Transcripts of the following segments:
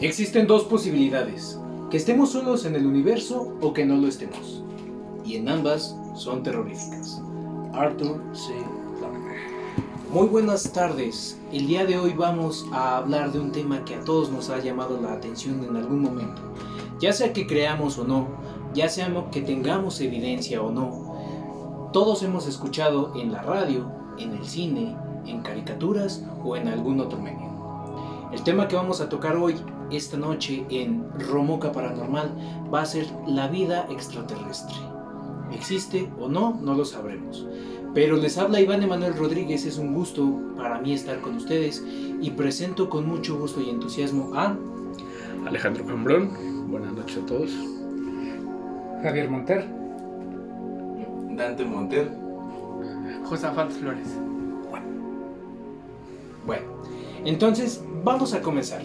Existen dos posibilidades, que estemos solos en el universo o que no lo estemos. Y en ambas son terroríficas. Arthur C. Clarke. Muy buenas tardes. El día de hoy vamos a hablar de un tema que a todos nos ha llamado la atención en algún momento. Ya sea que creamos o no, ya sea que tengamos evidencia o no, todos hemos escuchado en la radio, en el cine, en caricaturas o en algún otro medio. El tema que vamos a tocar hoy, esta noche, en Romoca Paranormal, va a ser la vida extraterrestre. ¿Existe o no? No lo sabremos. Pero les habla Iván Emanuel Rodríguez, es un gusto para mí estar con ustedes y presento con mucho gusto y entusiasmo a Alejandro Cambrón. Buenas noches a todos. Javier Monter. Dante Monter. Josafat Flores. Bueno, entonces vamos a comenzar.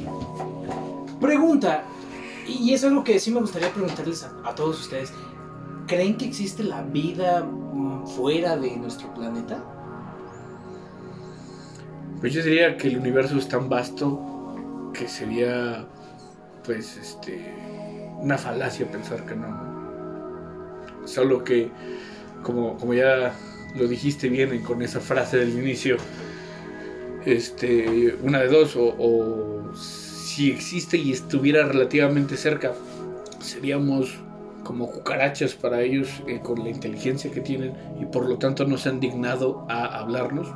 Pregunta, y es algo que sí me gustaría preguntarles a, todos ustedes. ¿Creen que existe la vida mm, fuera de nuestro planeta? Pues yo diría que el universo es tan vasto que sería, pues, este, una falacia pensar que no. Solo que, como, como ya lo dijiste bien con esa frase del inicio, este, una de dos, o si existe y estuviera relativamente cerca, seríamos como cucarachas para ellos eh, con la inteligencia que tienen y por lo tanto no se han dignado a hablarnos.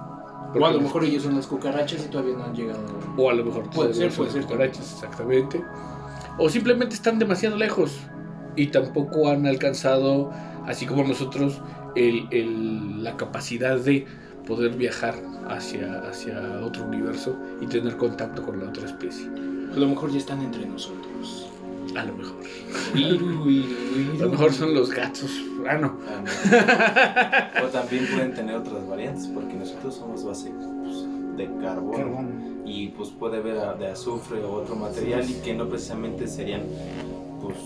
O a lo mejor ellos son las cucarachas y todavía no han llegado. O a lo mejor Puede ser, puede ser. cucarachas, exactamente. O simplemente están demasiado lejos y tampoco han alcanzado, así como nosotros, el- el- la capacidad de poder viajar hacia, hacia otro universo y tener contacto con la otra especie. A lo mejor ya están entre nosotros. A lo mejor. A A lo mejor son los gatos. Ah, no. Ah, no. o también pueden tener otras variantes, porque nosotros somos base pues, de carbono, Carbono. y pues puede haber de azufre o otro material y que no precisamente serían pues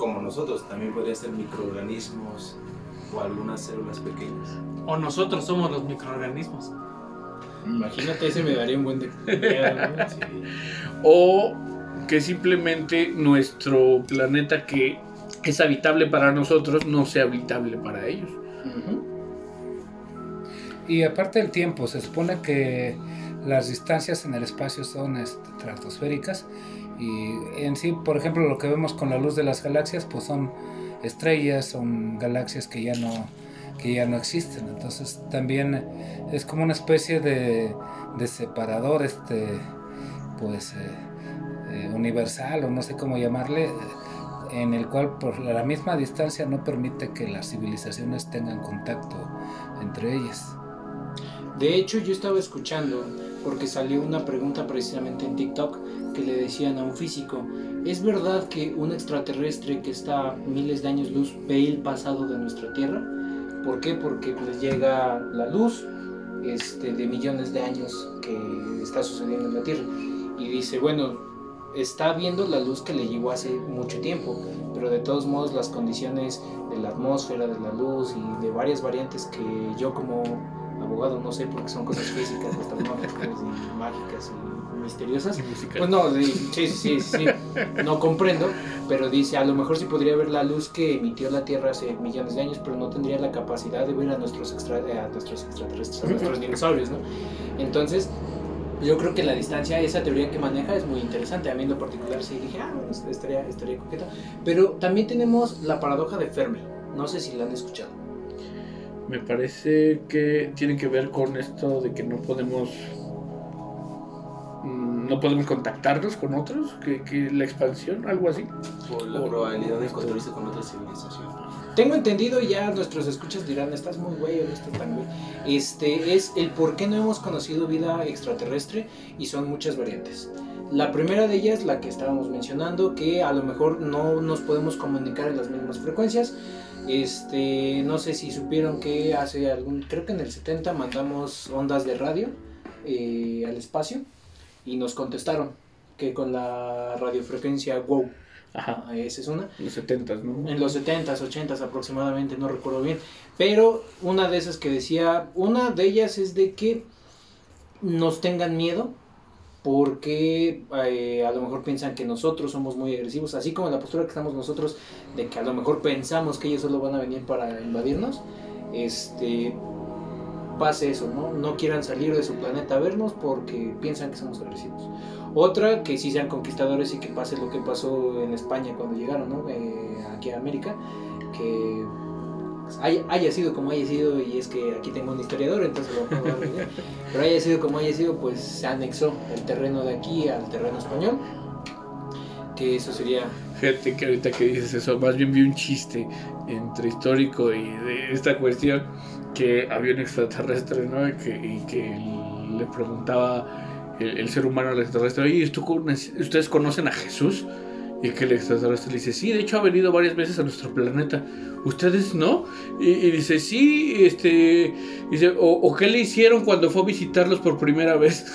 como nosotros, también podría ser microorganismos o algunas células pequeñas. O nosotros somos los microorganismos. Imagínate, ese me daría un buen de. Sí. O que simplemente nuestro planeta que es habitable para nosotros no sea habitable para ellos. Y aparte del tiempo, se supone que las distancias en el espacio son este, estratosféricas y en sí, por ejemplo, lo que vemos con la luz de las galaxias, pues son estrellas, son galaxias que ya no que ya no existen. Entonces también es como una especie de, separador, este, pues eh, eh, universal o no sé cómo llamarle, en el cual por la misma distancia no permite que las civilizaciones tengan contacto entre ellas. De hecho, yo estaba escuchando, porque salió una pregunta precisamente en TikTok que le decían a un físico, ¿es verdad que un extraterrestre que está a miles de años luz ve el pasado de nuestra Tierra? ¿Por qué? Porque pues llega la luz este, de millones de años que está sucediendo en la Tierra. Y dice, bueno, está viendo la luz que le llegó hace mucho tiempo, pero de todos modos las condiciones de la atmósfera, de la luz y de varias variantes que yo como abogado no sé porque son cosas físicas, astronómicas y mágicas y misteriosas. Y. Pues no, sí, sí, sí, sí, no comprendo, pero dice, a lo mejor sí podría ver la luz que emitió la Tierra hace millones de años, pero no tendría la capacidad de ver a nuestros, extra, a nuestros extraterrestres, a nuestros dinosaurios, ¿no? Entonces, yo creo que la distancia, esa teoría que maneja es muy interesante. A mí en lo particular sí dije, ah, bueno, estaría, estaría coqueta. Pero también tenemos la paradoja de Fermi. No sé si la han escuchado. Me parece que tiene que ver con esto de que no podemos no podemos contactarnos con otros, que, que la expansión, algo así. Por la probabilidad de encontrarse con otra civilización. Tengo entendido, y ya nuestros escuchas dirán, estás muy güey o no estás tan güey. Este es el por qué no hemos conocido vida extraterrestre y son muchas variantes. La primera de ellas, la que estábamos mencionando, que a lo mejor no nos podemos comunicar en las mismas frecuencias. Este, no sé si supieron que hace algún, creo que en el 70 mandamos ondas de radio eh, al espacio y nos contestaron que con la radiofrecuencia WOW, Ajá, ah, esa es una, los 70, ¿no? en los 70s, 80s aproximadamente, no recuerdo bien. Pero una de esas que decía, una de ellas es de que nos tengan miedo porque eh, a lo mejor piensan que nosotros somos muy agresivos, así como la postura que estamos nosotros de que a lo mejor pensamos que ellos solo van a venir para invadirnos, este pase eso, ¿no? No quieran salir de su planeta a vernos porque piensan que somos agresivos. Otra, que sí sean conquistadores y que pase lo que pasó en España cuando llegaron, ¿no? Eh, aquí a América, que haya, haya sido como haya sido, y es que aquí tengo un historiador, entonces lo puedo pero haya sido como haya sido, pues se anexó el terreno de aquí al terreno español, que eso sería... Fíjate que ahorita que dices eso, más bien vi un chiste entre histórico y de esta cuestión que había un extraterrestre, ¿no? Y que, y que le preguntaba el, el ser humano al extraterrestre, oye, ¿tú con- ¿ustedes conocen a Jesús? Y que el extraterrestre le dice, sí, de hecho ha venido varias veces a nuestro planeta. ¿Ustedes no? Y, y dice, sí, este... Dice, ¿o, o qué le hicieron cuando fue a visitarlos por primera vez?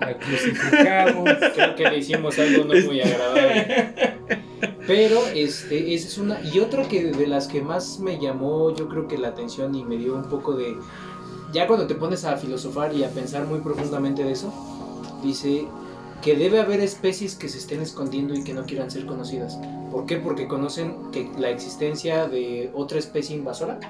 La crucificamos. Creo que le hicimos algo no muy agradable. Pero este, esa es una. Y otra que de las que más me llamó, yo creo que la atención y me dio un poco de. Ya cuando te pones a filosofar y a pensar muy profundamente de eso, dice que debe haber especies que se estén escondiendo y que no quieran ser conocidas. ¿Por qué? Porque conocen que la existencia de otra especie invasora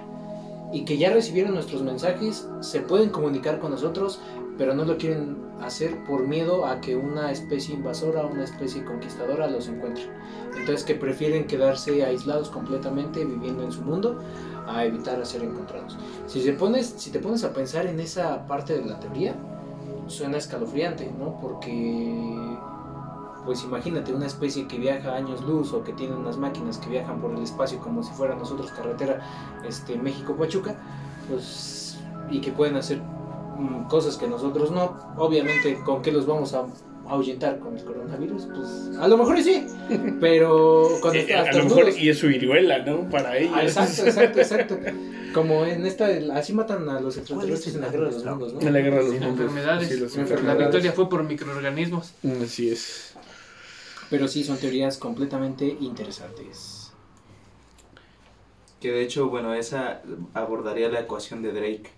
y que ya recibieron nuestros mensajes, se pueden comunicar con nosotros, pero no lo quieren hacer por miedo a que una especie invasora, una especie conquistadora los encuentre. Entonces que prefieren quedarse aislados completamente, viviendo en su mundo, a evitar ser encontrados. Si, se pones, si te pones a pensar en esa parte de la teoría, suena escalofriante, ¿no? Porque, pues imagínate una especie que viaja años luz o que tiene unas máquinas que viajan por el espacio como si fuera nosotros carretera este, México-Pachuca, pues, y que pueden hacer cosas que nosotros no. Obviamente, ¿con qué los vamos a ahuyentar con el coronavirus? Pues a lo mejor sí, pero con Eh, a lo mejor y es su viruela, ¿no? Para ellos. Ah, exacto, exacto, exacto. Como en esta, así matan a los extraterrestres en la guerra de los mundos, ¿no? En la guerra de los mundos. enfermedades. Sí, las La enfermedades. victoria fue por microorganismos. Así es. Pero sí, son teorías completamente interesantes. Que de hecho, bueno, esa abordaría la ecuación de Drake,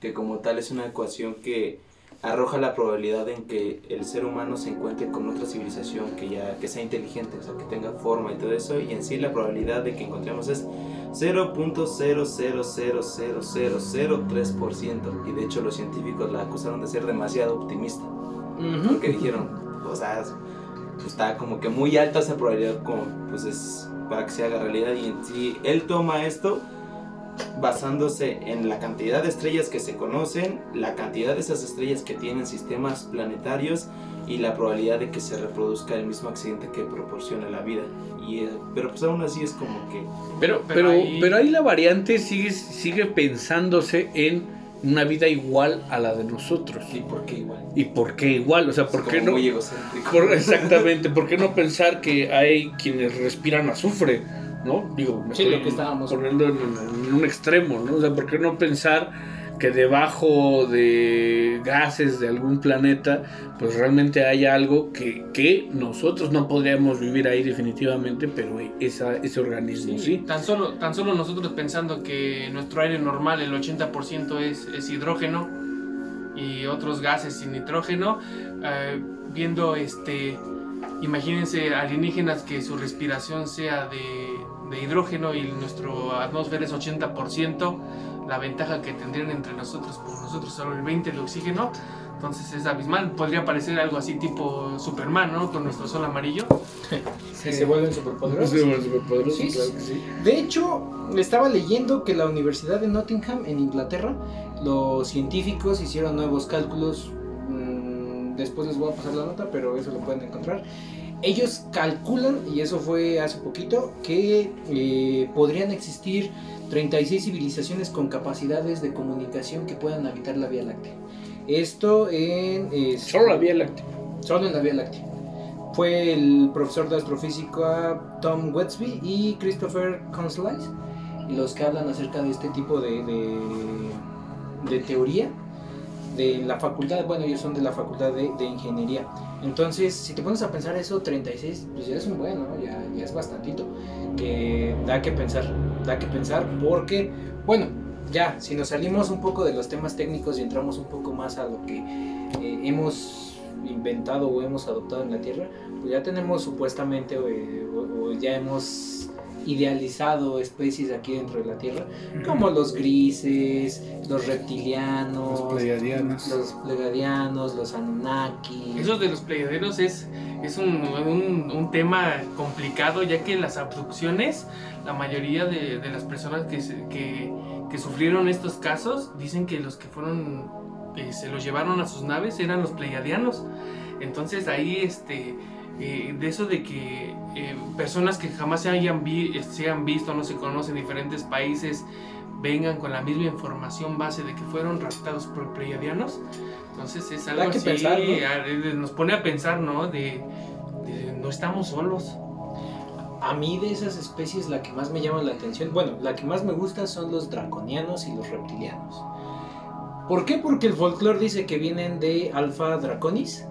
que como tal es una ecuación que arroja la probabilidad en que el ser humano se encuentre con otra civilización que ya que sea inteligente, o sea, que tenga forma y todo eso, y en sí la probabilidad de que encontremos es 0.0000003%, y de hecho los científicos la acusaron de ser demasiado optimista, porque dijeron, o sea, está como que muy alta esa probabilidad como pues es para que se haga realidad y en sí él toma esto basándose en la cantidad de estrellas que se conocen, la cantidad de esas estrellas que tienen sistemas planetarios y la probabilidad de que se reproduzca el mismo accidente que proporciona la vida. Y, eh, pero pues aún así es como que Pero, Pero pero, ahí- pero ahí la variante sigue, sigue pensándose en una vida igual a la de nosotros. ¿y por qué igual? ¿Y por qué igual? O sea, ¿por Es qué no? Muy egocéntrico. por- exactamente, ¿por qué no pensar que hay quienes respiran azufre? ¿No? Digo, me Sí, estoy lo que estábamos- poniendo en, en un extremo, ¿no? O sea, ¿por qué no pensar que debajo de gases de algún planeta, pues realmente hay algo que, que nosotros no podríamos vivir ahí definitivamente, pero esa, ese organismo sí. Tan solo, tan solo nosotros pensando que nuestro aire normal, el 80% es, es hidrógeno y otros gases sin nitrógeno, eh, viendo este, imagínense alienígenas que su respiración sea de, de hidrógeno y nuestra atmósfera es 80%, la ventaja que tendrían entre nosotros, por nosotros solo el 20% de oxígeno, entonces es abismal, podría parecer algo así tipo Superman, ¿no? Con nuestro sol amarillo. Que se vuelven superpoderosos. Sí, bueno, superpoderoso, Sí, claro sí. que sí. De hecho, estaba leyendo que la Universidad de Nottingham en Inglaterra, los científicos hicieron nuevos cálculos. mm, después les voy a pasar la nota, pero eso lo pueden encontrar. Ellos calculan, y eso fue hace poquito, que eh, podrían existir 36 civilizaciones con capacidades de comunicación que puedan habitar la Vía Láctea. Esto en... Solo la Vía Láctea. Solo en la Vía Láctea. Fue el profesor de astrofísica Tom Wetsby y Christopher Conslise los que hablan acerca de este tipo de, de, de teoría de la facultad, bueno, ellos son de la facultad de, de ingeniería. Entonces, si te pones a pensar eso, 36, pues ya es un bueno, ¿no? ya, ya es bastantito. Que da que pensar, da que pensar porque, bueno, ya, si nos salimos un poco de los temas técnicos y entramos un poco más a lo que eh, hemos inventado o hemos adoptado en la Tierra, pues ya tenemos supuestamente eh, o ya hemos idealizado especies aquí dentro de la Tierra, como los grises, los reptilianos, Los pleiadianos. los plegadianos, los Anunnaki. Eso de los pleiadianos es, es un, un- un tema complicado, ya que las abducciones, la mayoría de, de las personas que, que, que sufrieron estos casos dicen que los que fueron, que se los llevaron a sus naves eran los pleiadianos. Entonces ahí, este, eh, de eso de que eh, personas que jamás se hayan vi- se han visto, no se conocen en diferentes países, vengan con la misma información base de que fueron raptados por pleiadianos. Entonces es algo así, pensar, ¿no? a- nos pone a pensar, ¿no? De, de no estamos solos. A mí de esas especies la que más me llama la atención, bueno, la que más me gusta son los draconianos y los reptilianos. ¿Por qué? Porque el folclore dice que vienen de Alpha Draconis,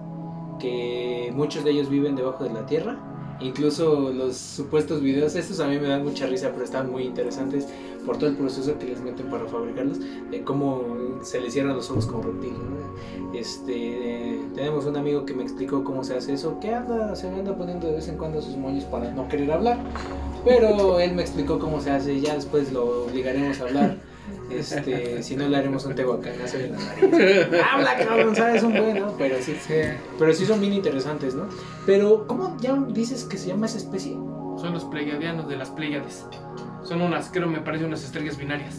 que muchos de ellos viven debajo de la tierra. Incluso los supuestos videos, estos a mí me dan mucha risa, pero están muy interesantes por todo el proceso que les meten para fabricarlos, de cómo se les cierran los ojos como reptil. Este, tenemos un amigo que me explicó cómo se hace eso, que anda, se me anda poniendo de vez en cuando sus moños para no querer hablar, pero él me explicó cómo se hace, ya después lo obligaremos a hablar. Este, si no le haremos un tehuacanazo en la nariz. Habla, cabrón, sabes un bueno, pero sí, Sí. pero sí son bien interesantes, ¿no? Pero, ¿cómo ya dices que se llama esa especie? Son los pleiadianos de las Pleiades. Son unas, creo me parece, unas estrellas binarias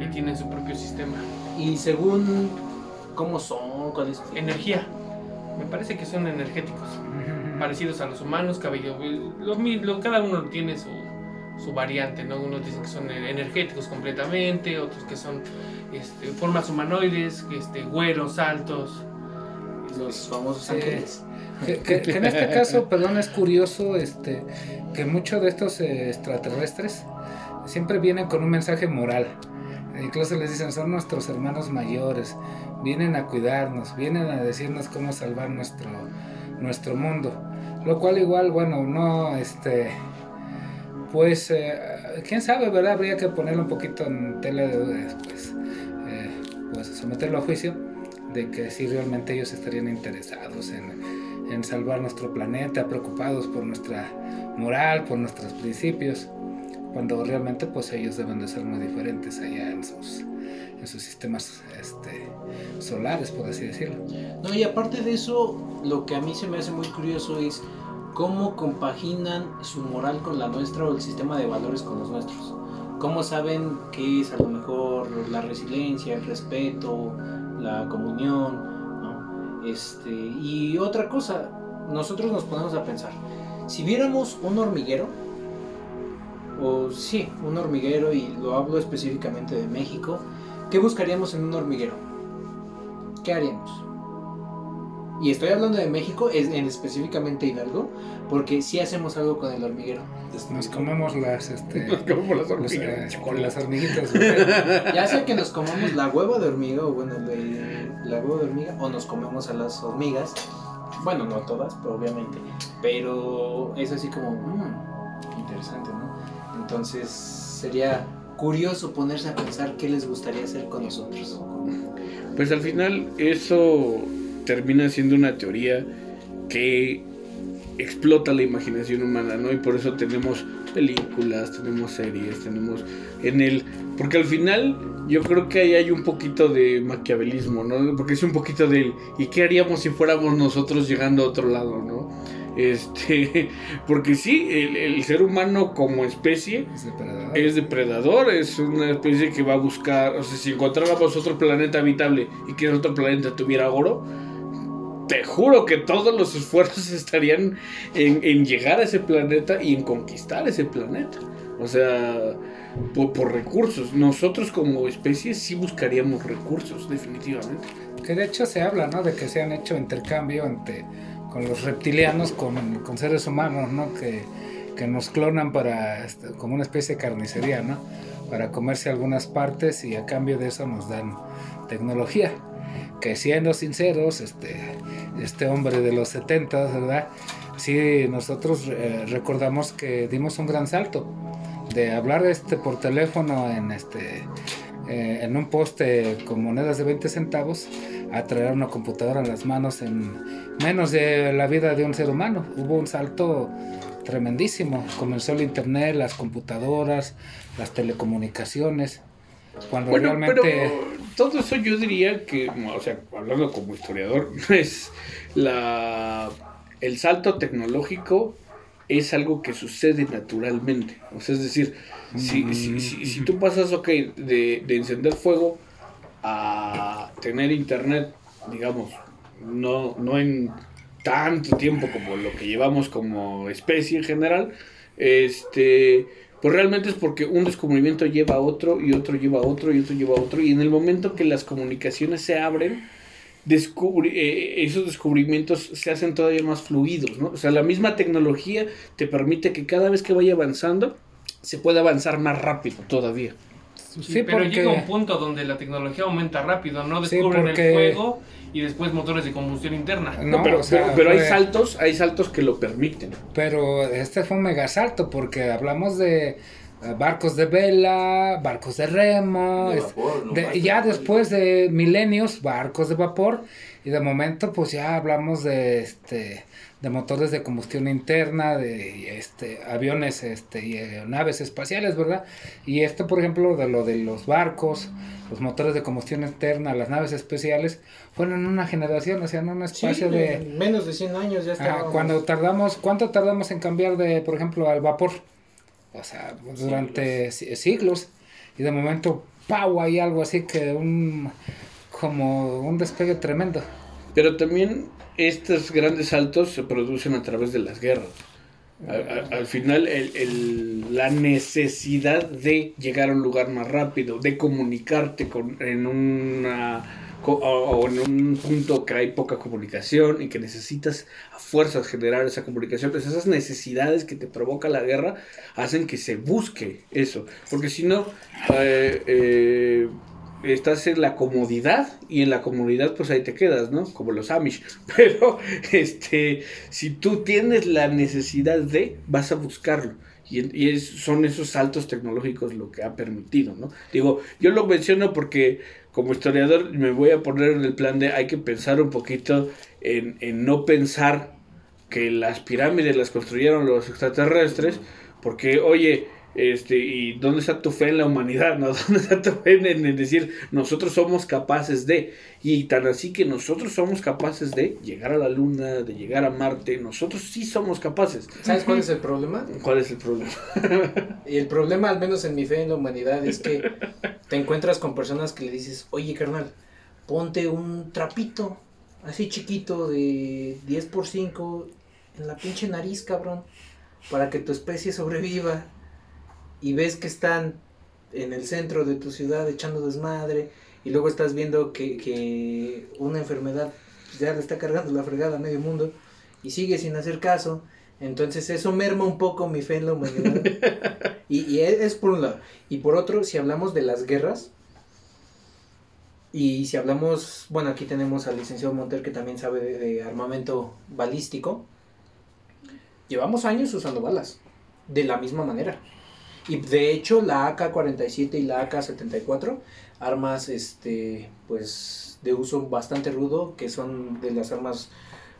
y tienen su propio sistema. Y según cómo son, cuál es Energía. Me parece que son energéticos, parecidos a los humanos, cabello. Lo, mi- lo- cada uno tiene su, su variante, ¿no? Unos dicen que son energéticos completamente, otros que son este, formas humanoides, este, güeros, altos. los famosos ángeles. Que, que- que en este caso, perdón, es curioso este, que muchos de estos eh, extraterrestres siempre vienen con un mensaje moral. Incluso les dicen, son nuestros hermanos mayores, vienen a cuidarnos, vienen a decirnos cómo salvar nuestro, nuestro mundo. Lo cual igual, bueno, no, este, pues, eh, quién sabe, ¿verdad? Habría que ponerlo un poquito en tela de dudas, pues, eh, pues someterlo a juicio de que si realmente ellos estarían interesados en, en salvar nuestro planeta, preocupados por nuestra moral, por nuestros principios, cuando realmente pues ellos deben de ser muy diferentes allá en sus, en sus sistemas este, solares, por así decirlo. No, y aparte de eso, lo que a mí se me hace muy curioso es cómo compaginan su moral con la nuestra o el sistema de valores con los nuestros. Cómo saben que es a lo mejor la resiliencia, el respeto, la comunión. Este, y otra cosa, nosotros nos ponemos a pensar, si viéramos un hormiguero, o sí, un hormiguero, y lo hablo específicamente de México, ¿qué buscaríamos en un hormiguero? ¿Qué haríamos? Y estoy hablando de México, es, en específicamente Hidalgo, porque sí hacemos algo con el hormiguero. Nos comemos las, este, Como las los, hormigas eh, chocolate. las hormiguitas. Ya sea que nos comamos la hueva de hormiga, o bueno, de- la hueva de hormiga, o nos comemos a las hormigas. Bueno, no todas, pero obviamente. Pero es así como, mm, interesante, ¿no? Entonces sería curioso ponerse a pensar qué les gustaría hacer con nosotros. Pues al final eso termina siendo una teoría que explota la imaginación humana, ¿no? Y por eso tenemos películas, tenemos series, tenemos en el... Porque al final yo creo que ahí hay un poquito de maquiavelismo, ¿no? Porque es un poquito del... ¿Y qué haríamos si fuéramos nosotros llegando a otro lado, ¿no? Este, porque sí, el, el ser humano como especie Es depredador. es depredador, es una especie que va a buscar, o sea, si encontráramos otro planeta habitable y que ese otro planeta tuviera oro, te juro que todos los esfuerzos estarían en, en llegar a ese planeta y en conquistar ese planeta. O sea, por, por recursos. Nosotros como especie sí buscaríamos recursos, definitivamente. Que de hecho se habla, ¿no? De que se han hecho intercambio entre, con los reptilianos, con, con seres humanos, ¿no? Que, que nos clonan para, este, como una especie de carnicería, ¿no? Para comerse algunas partes y a cambio de eso nos dan tecnología. Que siendo sinceros, este, este hombre de los 70, ¿verdad? Sí, nosotros eh, recordamos que dimos un gran salto de hablar este por teléfono en este eh, en un poste con monedas de 20 centavos a traer una computadora en las manos en menos de la vida de un ser humano. Hubo un salto tremendísimo. Comenzó el internet, las computadoras, las telecomunicaciones. Cuando Bueno, realmente... pero todo eso yo diría que, o sea, hablando como historiador, es la el salto tecnológico es algo que sucede naturalmente. O sea, es decir, si, si, si, si tú pasas, ok, de, de encender fuego a tener internet, digamos, no, no en tanto tiempo como lo que llevamos como especie en general, este, pues realmente es porque un descubrimiento lleva a otro y otro lleva a otro y otro lleva a otro y en el momento que las comunicaciones se abren, descubri- eh, esos descubrimientos se hacen todavía más fluidos, ¿no? O sea, la misma tecnología te permite que cada vez que vaya avanzando se pueda avanzar más rápido todavía. Sí, pero porque- llega un punto donde la tecnología aumenta rápido, ¿no? Sí, Descubren porque- el fuego y después motores de combustión interna. No, No, pero, o sea, pero, pero hay saltos, hay saltos que lo permiten. Pero este fue un megasalto porque hablamos de eh, barcos de vela, barcos de remo, De vapor, no de- barcos ya de después de milenios, barcos de vapor y de momento pues ya hablamos de este de motores de combustión interna, de este aviones este y eh, naves espaciales, ¿verdad? Y esto por ejemplo de lo de los barcos, los motores de combustión interna, las naves especiales fueron en una generación, o sea, en un Sí, espacio de en menos de 100 años ya Ajá, estábamos. cuando tardamos, ¿cuánto tardamos en cambiar de, por ejemplo, al vapor? O sea, durante si- siglos. Y de momento, ¡pau! Hay algo así que un, como un despegue tremendo. Pero también estos grandes saltos se producen a través de las guerras. Al final, el- el- la necesidad de llegar a un lugar más rápido, de comunicarte con, en una o en un punto que hay poca comunicación y que necesitas a fuerzas generar esa comunicación, pues esas necesidades que te provoca la guerra hacen que se busque eso. Porque si no, eh, eh, estás en la comodidad y en la comodidad pues ahí te quedas, ¿no? Como los Amish. Pero este, si tú tienes la necesidad de, vas a buscarlo. Y, y son esos saltos tecnológicos lo que ha permitido, ¿no? Digo, yo lo menciono porque como historiador me voy a poner en el plan de hay que pensar un poquito en, en no pensar que las pirámides las construyeron los extraterrestres, porque, oye, este, ¿y dónde está tu fe en la humanidad? ¿no? ¿Dónde está tu fe en, en decir nosotros somos capaces de? Y tan así que nosotros somos capaces de llegar a la luna, de llegar a Marte, nosotros sí somos capaces. ¿Sabes cuál es el problema? ¿Cuál es el problema? Y el problema, al menos en mi fe en la humanidad, es que te encuentras con personas que le dices, oye carnal, ponte un trapito así chiquito de 10 por 5 en la pinche nariz, cabrón, para que tu especie sobreviva. Y ves que están en el centro de tu ciudad echando desmadre y luego estás viendo que, que una enfermedad ya le está cargando la fregada a medio mundo y sigue sin hacer caso. Entonces eso merma un poco mi fe en la humanidad. Y, y es es por un lado. Y por otro, si hablamos de las guerras, y si hablamos, bueno, aquí tenemos al licenciado Monter que también sabe de, de armamento balístico, llevamos años usando balas, de la misma manera. Y de hecho la AK-47 y la AK-74, armas este, pues, de uso bastante rudo, que son de las armas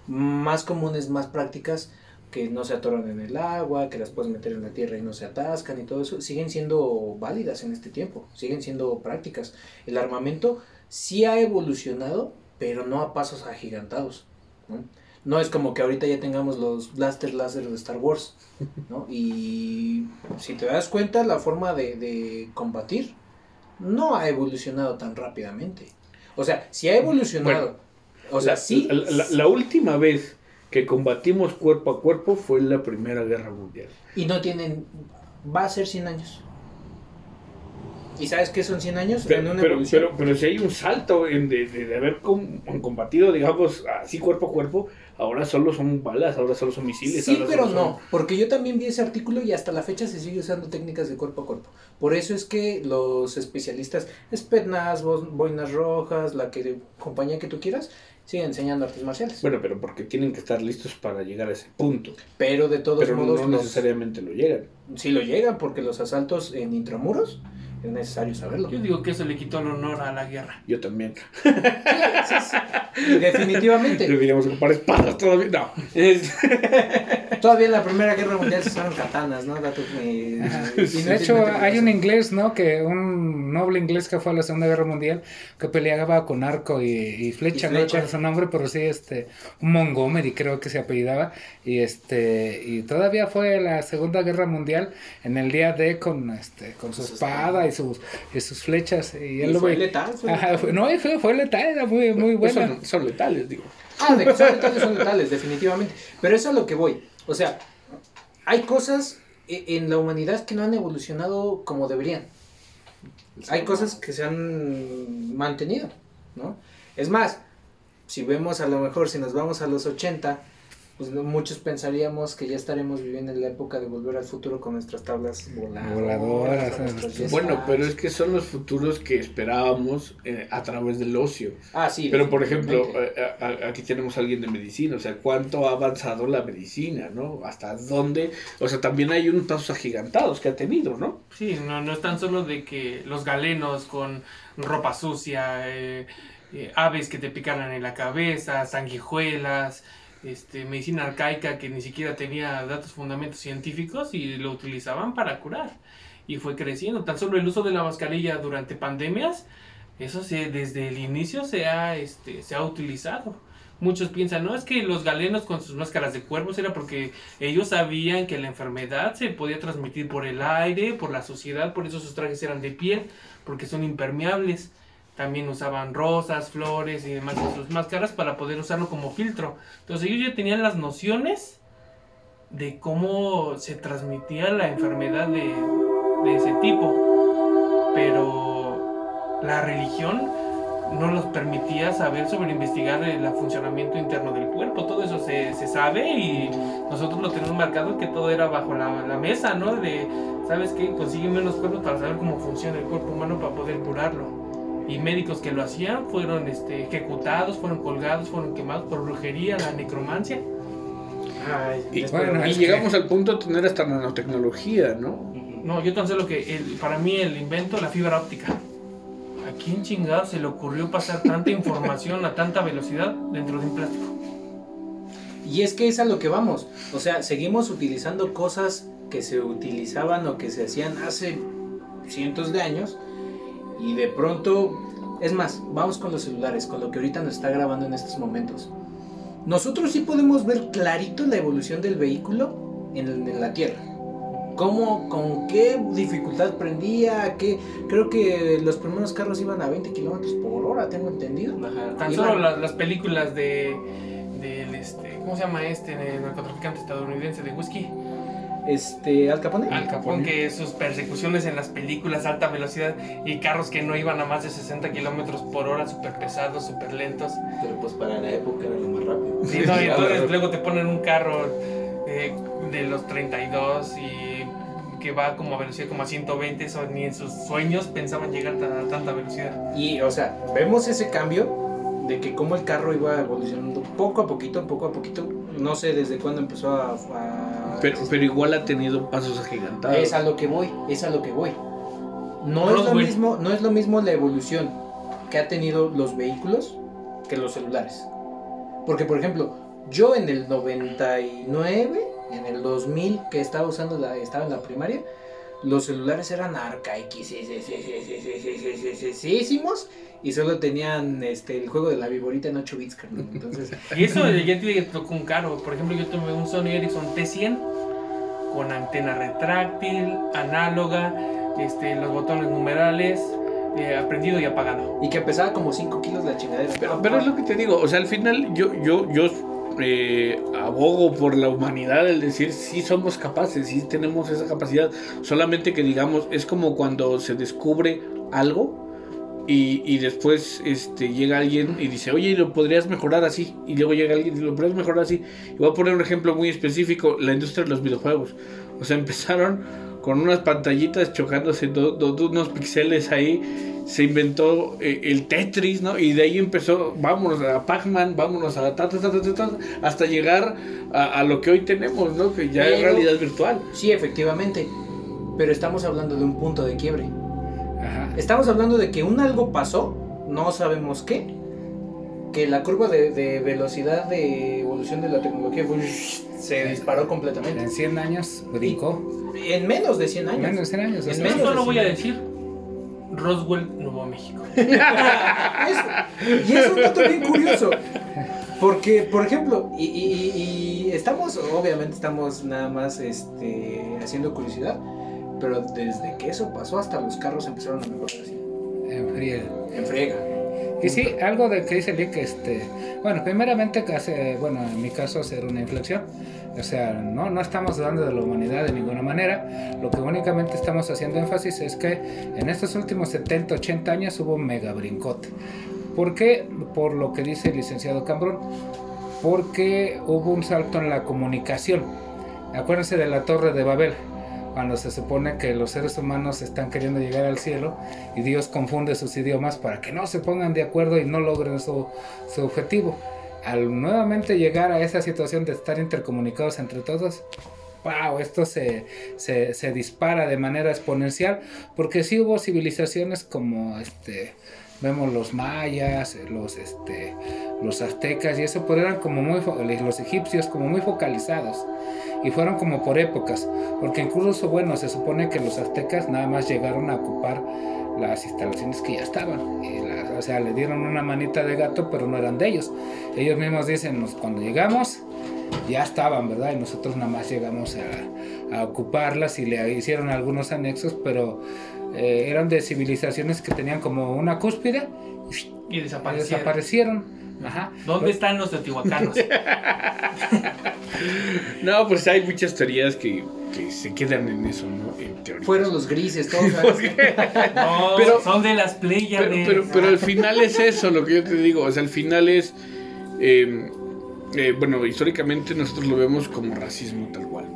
más comunes, más prácticas, que no se atoran en el agua, que las puedes meter en la tierra y no se atascan y todo eso, siguen siendo válidas en este tiempo, siguen siendo prácticas. El armamento sí ha evolucionado, pero no a pasos agigantados. ¿no? No es como que ahorita ya tengamos los blasters láser de Star Wars, ¿no? Y si te das cuenta, la forma de, de combatir no ha evolucionado tan rápidamente. O sea, si ha evolucionado, o sea, la, sí, la- la- la última vez que combatimos cuerpo a cuerpo fue en la Primera Guerra Mundial. y no tienen, va a ser 100 años. ¿Y sabes qué son 100 años? Pero, en una pero, pero, pero si hay un salto en de, de- de haber com- combatido, digamos, así cuerpo a cuerpo, ahora solo son balas, ahora solo son misiles. Sí, pero son- no, porque yo también vi ese artículo y hasta la fecha se sigue usando técnicas de cuerpo a cuerpo. Por eso es que los especialistas, Bo- Boinas Rojas, la que compañía que tú quieras, siguen enseñando artes marciales. Bueno, pero porque tienen que estar listos para llegar a ese punto. pero de todos Pero modos, no los- necesariamente lo llegan. sí lo llegan, porque los asaltos en intramuros es necesario saberlo. Yo digo que eso le quitó el honor a la guerra. Yo también. Sí, sí, Definitivamente. Deberíamos ocupar espadas todavía. No. Es- Todavía en la Primera Guerra Mundial se usaron katanas, ¿no? Y de hecho hay un inglés, ¿no? Que un noble inglés que fue a la Segunda Guerra Mundial que peleaba con arco y, y flecha, Y no flecha. recuerdo su nombre, pero sí, este, un Montgomery creo que se apellidaba y este y todavía fue la Segunda Guerra Mundial en el día D con este con Su espada y sus y sus flechas y Y él lo fue ve- letal, fue Ajá, letal. fue- no, y fue, fue letal, era muy muy Pues buena. son, son letales, digo. Ah, de que son letales, son letales, definitivamente. Pero eso es a lo que voy. O sea, hay cosas e- en la humanidad que no han evolucionado como deberían. Hay cosas que se han mantenido, ¿no? Es más, si vemos a lo mejor, si nos vamos a los 80, pues no- muchos pensaríamos que ya estaremos viviendo en la época de volver al futuro con nuestras tablas voladoras. Voladoras, nuestros Bueno, pero es que son los futuros que esperábamos eh, a través del ocio. Ah, sí. Pero por ejemplo, eh, a- a- aquí tenemos a alguien de medicina, o sea, cuánto ha avanzado la medicina, ¿no? Hasta dónde, o sea, también hay unos pasos agigantados que ha tenido, ¿no? Sí, no, no es tan solo de que los galenos con ropa sucia, eh, eh, aves que te picaran en la cabeza, sanguijuelas, este, medicina arcaica que ni siquiera tenía datos fundamentos científicos y lo utilizaban para curar. Y fue creciendo. Tan solo el uso de la mascarilla durante pandemias, eso se, desde el inicio se ha, este, se ha utilizado. Muchos piensan, no, es que los galenos con sus máscaras de cuervos era porque ellos sabían que la enfermedad se podía transmitir por el aire, por la suciedad, por eso sus trajes eran de piel, porque son impermeables. También usaban rosas, flores y demás en sus máscaras para poder usarlo como filtro. Entonces ellos ya tenían las nociones de cómo se transmitía la enfermedad de, ese tipo. Pero la religión no los permitía saber sobre investigar el funcionamiento interno del cuerpo. Todo eso se, se sabe y nosotros lo tenemos marcado que todo era bajo la, la mesa, ¿no? De, ¿sabes qué? Consígueme unos cuerpos para saber cómo funciona el cuerpo humano para poder curarlo. Y médicos que lo hacían fueron este, ejecutados, fueron colgados, fueron quemados por brujería, la necromancia. Ay, Y, bueno, y llegamos al punto de tener hasta nanotecnología, ¿no? No, yo tan solo que el- para mí el invento, la fibra óptica. ¿A quién chingado se le ocurrió pasar tanta información a tanta velocidad dentro de un plástico? Y es que es a lo que vamos. O sea, seguimos utilizando cosas que se utilizaban o que se hacían hace cientos de años. Y de pronto, es más, vamos con los celulares, con lo que ahorita nos está grabando en estos momentos. Nosotros sí podemos ver clarito la evolución del vehículo en, en la Tierra. ¿Cómo, con qué dificultad prendía? ¿Qué? Creo que los primeros carros iban a 20 kilómetros por hora, tengo entendido. Ajá. Tan Iban- solo la- las películas de, este, ¿cómo se llama este el narcotraficante estadounidense de whisky? Este, Al Capone. Al Capón, que sus persecuciones en las películas a alta velocidad y carros que no iban a más de 60 kilómetros por hora, súper pesados, súper lentos. Pero pues para la época era lo más rápido. Sí, no, y entonces luego te ponen un carro eh, de los 32 y que va como a velocidad como a 120, eso ni en sus sueños pensaban llegar a tanta velocidad. Y, o sea, vemos ese cambio de que cómo el carro iba evolucionando poco a poquito, poco a poquito. No sé desde cuándo empezó a... a Pero, pero igual ha tenido pasos agigantados. es a lo que voy, es a lo que voy. No es, lo mismo, no es lo mismo la evolución que ha tenido los vehículos que los celulares. Porque, por ejemplo, yo en el 99, en el 2000, que estaba usando la, estaba en la primaria, los celulares eran arcaicísimos y solo tenían este, el juego de la viborita en 8 bits, carnal. Entonces, Y eso ya te tocó un carro. Por ejemplo, yo tomé un Sony Ericsson T100 con antena retráctil, análoga, este, los botones numerales, eh, aprendido y apagado. y que pesaba como 5 kilos la chingadera. Pero, pero es lo que te digo, o sea, al final yo, yo, yo eh, abogo por la humanidad, el decir sí somos capaces, sí tenemos esa capacidad, solamente que digamos, es como cuando se descubre algo y, y después este, llega alguien y dice, oye, lo podrías mejorar así, y luego llega alguien y lo podrías mejorar así. Y voy a poner un ejemplo muy específico, la industria de los videojuegos. O sea, empezaron con unas pantallitas chocándose, do- do- do- unos píxeles ahí, se inventó eh, el Tetris, ¿no? Y de ahí empezó, vámonos a Pac-Man, vámonos a ta, ta, ta, ta, ta, ta, hasta llegar a, a lo que hoy tenemos, ¿no? Que ya es realidad virtual. Sí, efectivamente. Pero estamos hablando de un punto de quiebre. Ajá. Estamos hablando de que un algo pasó, no sabemos qué, que la curva de, de velocidad de evolución de la tecnología fue- se disparó completamente. En 100 años brincó. En menos de 100 años. Menos de 100 años. En menos Yo de solo voy a 100. decir Roswell, Nuevo México. Es- y es un dato bien curioso. Porque, por ejemplo, y, y- y estamos, obviamente estamos nada más este, haciendo curiosidad, pero desde que eso pasó hasta los carros empezaron a mejorar así, en friega. en friega. Y sí, algo de que dice Lick, este, bueno, primeramente que hace, bueno, en mi caso hacer una inflexión, o sea, no, no estamos dudando de la humanidad de ninguna manera, lo que únicamente estamos haciendo énfasis es que en estos últimos 70, 80 años hubo un mega brincote. ¿Por qué? Por lo que dice el licenciado Cambrón, porque hubo un salto en la comunicación. Acuérdense de la Torre de Babel, cuando se supone que los seres humanos están queriendo llegar al cielo y Dios confunde sus idiomas para que no se pongan de acuerdo y no logren su, su objetivo. Al nuevamente llegar a esa situación de estar intercomunicados entre todos, wow, esto se, se, se dispara de manera exponencial porque sí hubo civilizaciones como este vemos los mayas, los este los aztecas y eso, pero eran como muy los egipcios como muy focalizados y fueron como por épocas, porque incluso bueno, se supone que los aztecas nada más llegaron a ocupar las instalaciones que ya estaban, y o sea, le dieron una manita de gato, pero no eran de ellos. Ellos mismos dicen, "Nos- cuando llegamos ya estaban, ¿verdad? Y nosotros nada más llegamos a, a ocuparlas y le hicieron algunos anexos, pero eh, eran de civilizaciones que tenían como una cúspide Y y desaparecieron. Ajá. ¿Dónde están los teotihuacanos? No, pues hay muchas teorías que, que se quedan en eso, ¿no? En teoría. Fueron los grises, todos. No, Pero- son de las Pero, Pléyades. pero, pero al final es eso lo que yo te digo. O sea, al final es. eh, eh, bueno, históricamente nosotros lo vemos como racismo tal cual.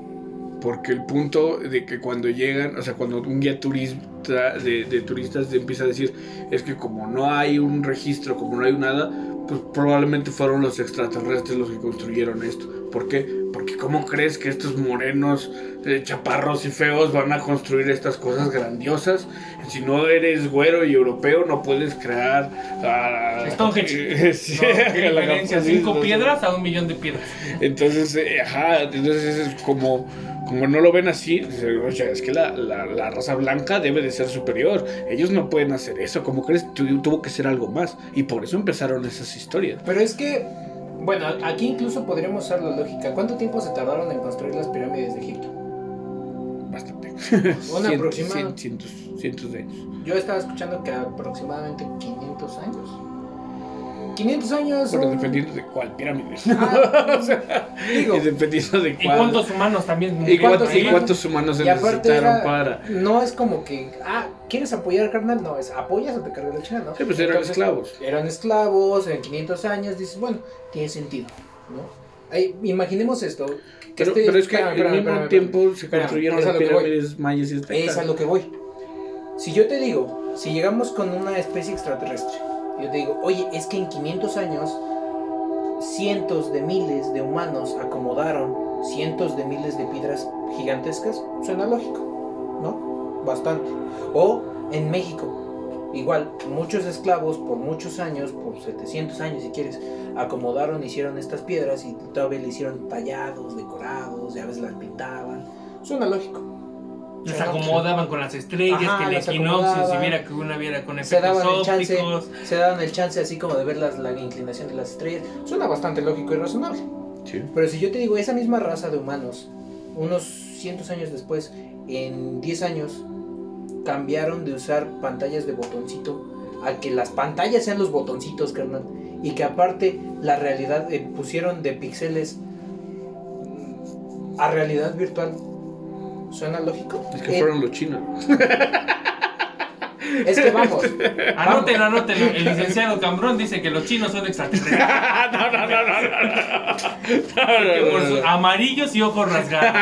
Porque el punto de que cuando llegan, o sea, cuando un guía turista de, de turistas empieza a decir, es que como no hay un registro, como no hay nada, pues probablemente fueron los extraterrestres los que construyeron esto. ¿Por qué? Porque ¿cómo crees que estos morenos, eh, chaparros y feos van a construir estas cosas grandiosas? Si no eres güero y europeo, no puedes crear... ah, Stonehenge. eh, sí, No, ¿Qué diferencia? Cinco piedras a un millón de piedras. Entonces, eh, ajá, entonces es como, como no lo ven así, oye, es que la, la- la raza blanca debe de ser superior. Ellos no pueden hacer eso. como crees? Tu- tuvo que ser algo más. Y por eso empezaron esas historias. Pero es que, bueno, aquí incluso podríamos usar la lógica. ¿Cuánto tiempo se tardaron en construir las pirámides de Egipto? Bastante. Un Cien- aproximado. cien- cientos, cientos de años. Yo estaba escuchando que aproximadamente 500 años. 500 años. Pero son- dependiendo de cuál pirámide. Ah, O sea, digo, y dependiendo de ¿Y cuál. cuántos humanos también ¿Y cuántos, y humanos se y necesitaron era- para.? no es como que, ah, ¿quieres apoyar carnal? No, es apoyas o te cargas la chingada, ¿no? Sí, pues eran Entonces, esclavos. Eran esclavos en 500 años, dices, bueno, tiene sentido, ¿no? Ahí, imaginemos esto. que Pero, este- pero es que al mismo espérame, tiempo se construyeron las pirámides mayas y. Es a lo que voy. Si yo te digo, si llegamos con una especie extraterrestre, yo te digo, oye, es que en 500 años cientos de miles de humanos acomodaron cientos de miles de piedras gigantescas, suena lógico, ¿no? Bastante. O en México, igual, muchos esclavos por muchos años, por 700 años si quieres, acomodaron, hicieron estas piedras y todavía le hicieron tallados, decorados, ya ves, las pintaban. Suena lógico. Las acomodaban con las estrellas, Ajá, que el equinoccio, si viera que una viera con se efectos daban el chance, se daban el chance así como de ver las- la inclinación de las estrellas. Suena bastante lógico y razonable. Sí. Pero si yo te digo, esa misma raza de humanos, unos cientos años después, en 10 años, cambiaron de usar pantallas de botoncito a que las pantallas sean los botoncitos, carnal. Y que aparte la realidad eh, pusieron de píxeles a realidad virtual. ¿Suena lógico? Es que Eh, fueron los chinos. es que vamos. Anótelo, anótelo. El licenciado Cambrón dice que los chinos son extraterrestres. no, no, no, no, no, por sus amarillos y ojos rasgados.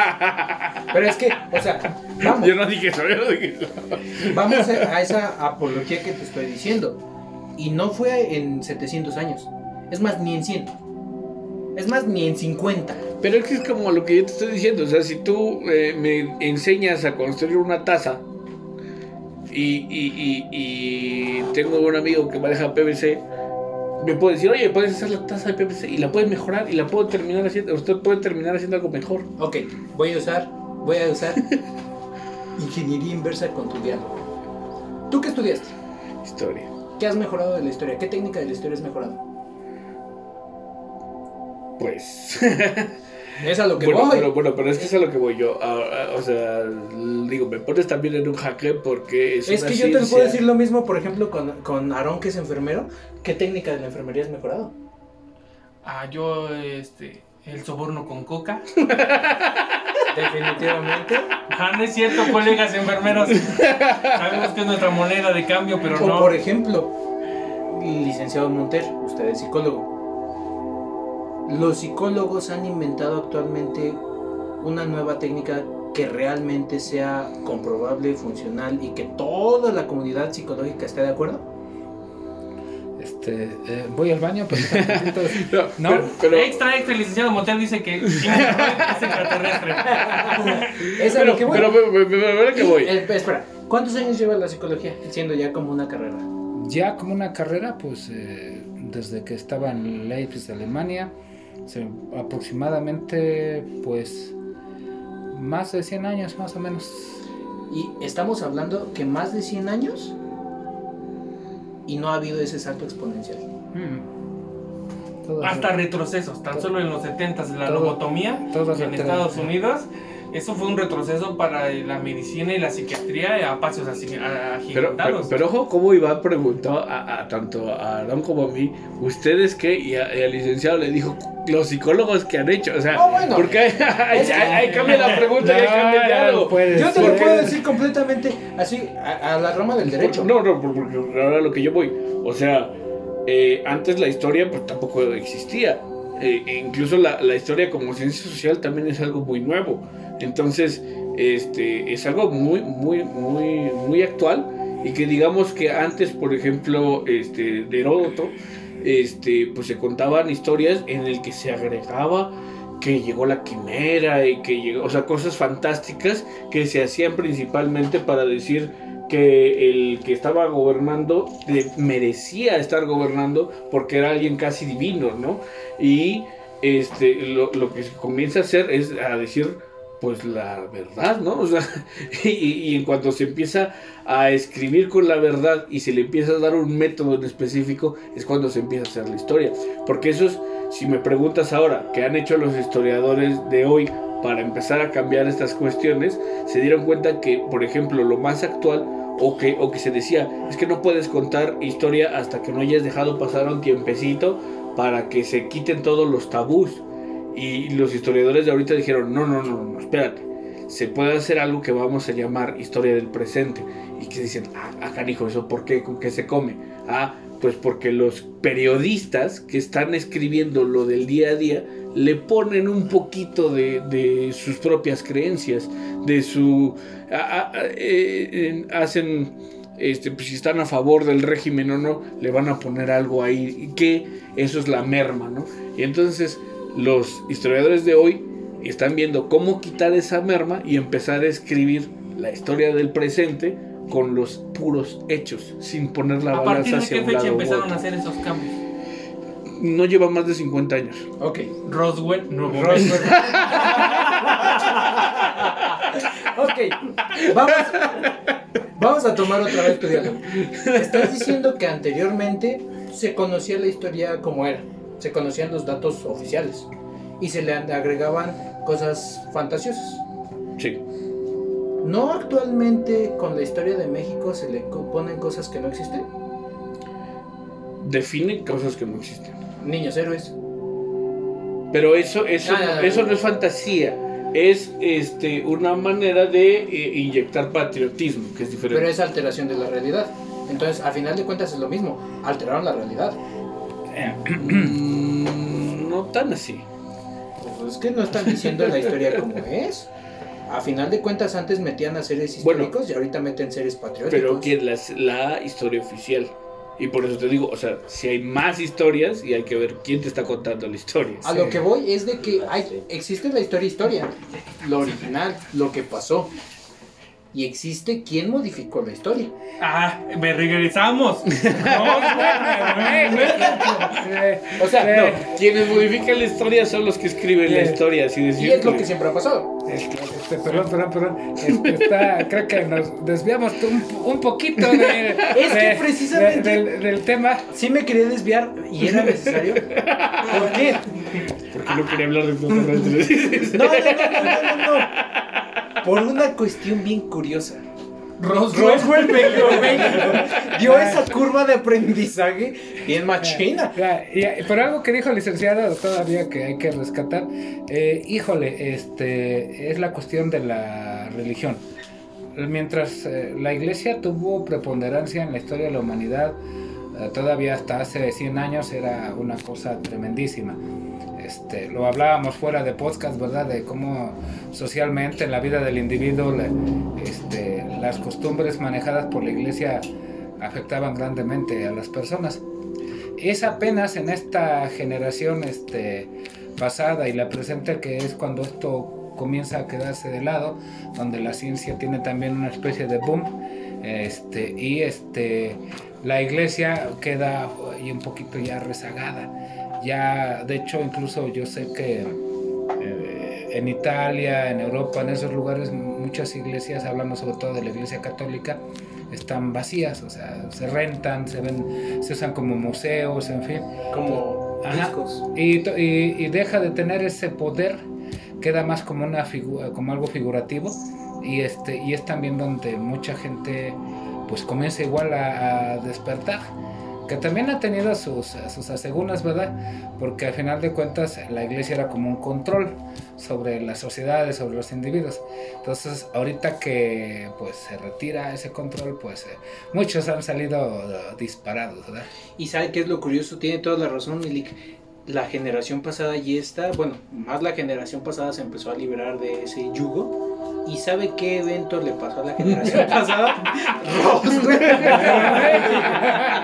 Pero es que, o sea, vamos. Yo no dije eso, yo no dije eso. Vamos a a esa apología que te estoy diciendo. Y no fue en 700 años. Es más, ni en 100. Es más, ni en 50. Pero es que es como lo que yo te estoy diciendo. O sea, si tú eh, me enseñas a construir una taza y, y- y- y tengo un amigo que maneja PVC, me puede decir, oye, puedes hacer la taza de PVC y la puedes mejorar y la puedo terminar haciendo, usted puede terminar haciendo algo mejor. Ok, voy a usar, voy a usar ingeniería inversa con tu diálogo. ¿Tú qué estudiaste? Historia. ¿Qué has mejorado de la historia? ¿Qué técnica de la historia has mejorado? Pues. Es a lo que bueno, voy. pero, bueno, pero es que es a lo que voy yo. Ah, ah, o sea, digo, me pones también en un jaque porque es. Es una que yo te puedo decir lo mismo, por ejemplo, con, con Aarón, que es enfermero. ¿Qué técnica de la enfermería has mejorado? Ah, yo, este, el soborno con coca. Definitivamente. Ah, no es cierto, colegas enfermeros. Sabemos que es nuestra moneda de cambio, pero o no. por ejemplo, licenciado Monter, usted es psicólogo. Los psicólogos han inventado actualmente una nueva técnica que realmente sea comprobable, funcional y que toda la comunidad psicológica esté de acuerdo. Este, eh, voy al baño, pero No, No. pero, pero- Extra, extra, el licenciado Motel dice que es extraterrestre. Es a pero, lo que voy. pero, pero, pero, pero, pero, ¿a qué Y, voy? eh, espera, ¿cuántos años lleva la psicología siendo ya como una carrera? Ya como una carrera, pues eh, desde que estaba en Leipzig, Alemania, aproximadamente pues más de 100 años más o menos. Y estamos hablando que más de 100 años y no ha habido ese salto exponencial. Mm. Todo- Hasta retrocesos. Tan solo en los 70 de la Todo- lobotomía todo en retro- Estados Unidos. Eso fue un retroceso para la medicina y la psiquiatría a pasos así Pero, pero, agigantados. pero ojo, como Iván preguntó a, a- tanto a Aaron como a mí, ¿ustedes qué? Y, a- y al licenciado le dijo, los psicólogos que han hecho. O sea, Ah, bueno. porque ahí, cambia la pregunta y ahí No, cambia el no diálogo. puede Yo te lo puedo decir completamente así, a, a la rama del derecho. No, no, por- porque ahora lo que yo voy. O sea, eh, antes la historia pues tampoco existía. Eh, incluso la, la historia como ciencia social también es algo muy nuevo. Entonces, este, es algo muy, muy, muy, muy actual. Y que digamos que antes, por ejemplo, este, de Heródoto, este, pues se contaban historias en el que se agregaba que llegó la quimera y que llegó, o sea, cosas fantásticas que se hacían principalmente para decir que el que estaba gobernando de- merecía estar gobernando porque era alguien casi divino, ¿no? Y este, lo, lo que comienza a hacer es a decir pues la verdad, ¿no? O sea, y, y en cuanto se empieza a escribir con la verdad y se le empieza a dar un método en específico, es cuando se empieza a hacer la historia. Porque eso es, si me preguntas ahora, ¿qué han hecho los historiadores de hoy para empezar a cambiar estas cuestiones? Se dieron cuenta que, por ejemplo, lo más actual o que, o que se decía es que no puedes contar historia hasta que no hayas dejado pasar un tiempecito para que se quiten todos los tabús. Y los historiadores de ahorita dijeron, no, no, no, no, espérate. Se puede hacer algo que vamos a llamar historia del presente. Y que dicen, ah, ah, canijo, ¿eso por qué? ¿Con qué se come? Ah, pues porque los periodistas que están escribiendo lo del día a día le ponen un poquito de, sus propias creencias, de su... eh, hacen, este, pues, si están a favor del régimen o no, le van a poner algo ahí, que eso es la merma, ¿no? Y entonces los historiadores de hoy están viendo cómo quitar esa merma y empezar a escribir la historia del presente con los puros hechos, sin poner la ¿A partir balanza de hacia qué un fecha lado empezaron a hacer esos cambios? No lleva más de 50 años. Ok. Roswell, Nuevo Roswell. Ok, vamos, vamos a tomar otra vez tu diálogo. Estás diciendo que anteriormente se conocía la historia como era, se conocían los datos oficiales y se le agregaban cosas fantasiosas. Sí. ¿No actualmente con la historia de México se le ponen cosas que no existen? Define cosas que no existen. Niños héroes. Pero eso, eso, Ah, eso no es fantasía. Es este, una manera de eh, inyectar patriotismo, que es diferente. Pero es alteración de la realidad. Entonces, a final de cuentas es lo mismo. Alteraron la realidad. No tan así. Pues es que no están diciendo la historia como es. A final de cuentas antes metían a seres Bueno. históricos y ahorita meten seres patrióticos. Pero que la, la historia oficial. Y por eso te digo, o sea, si hay más historias y hay que ver quién te está contando la historia. A lo que voy es de que hay, existe la historia historia, lo original, lo que pasó. Y existe quien modificó la historia. Ah, me regresamos. O sea, no, quienes modifican la historia son los que escriben la Sí. historia, así Y es lo que siempre ha pasado. Este, este, perdón, perdón, perdón. Este, está, creo que nos desviamos un, un poquito de, Es que de- precisamente- de- del, del tema. Sí me quería desviar y era necesario. ¿Por qué? Porque no quería hablar de extraterrestres. No, no, no, no, no, no, no. Por una cuestión bien curiosa. Roswell. Roswell México, México, dio esa curva de aprendizaje bien machina. Pero algo que dijo el licenciado todavía que hay que rescatar, eh, híjole, este es la cuestión de la religión. Mientras eh, la iglesia tuvo preponderancia en la historia de la humanidad, eh, todavía hasta hace 100 años era una cosa tremendísima. Este, lo hablábamos fuera de podcast, ¿verdad? De cómo socialmente en la vida del individuo le- este, las costumbres manejadas por la iglesia afectaban grandemente a las personas. Es apenas en esta generación este, pasada y la presente que es cuando esto comienza a quedarse de lado, donde la ciencia tiene también una especie de boom, este, y este, la iglesia queda y un poquito ya rezagada. Ya, de hecho, incluso yo sé que eh, en Italia, en Europa, en esos lugares, muchas iglesias, hablando sobre todo de la iglesia católica, están vacías, o sea, se rentan, se ven, se usan como museos, en fin. Como Ajá. discos. Y, y- y deja de tener ese poder, queda más como una figura, como algo figurativo. Y este, y es también donde mucha gente pues comienza igual a, a despertar. Que también ha tenido sus, sus asegúnes, ¿verdad? Porque al final de cuentas la iglesia era como un control sobre las sociedades, sobre los individuos. Entonces, ahorita que pues se retira ese control, pues eh, muchos han salido eh, disparados, ¿verdad? Y sabe qué es lo curioso, tiene toda la razón, Milik. La generación pasada y esta, bueno, más la generación pasada se empezó a liberar de ese yugo. ¿Y sabe qué evento le pasó a la generación pasada?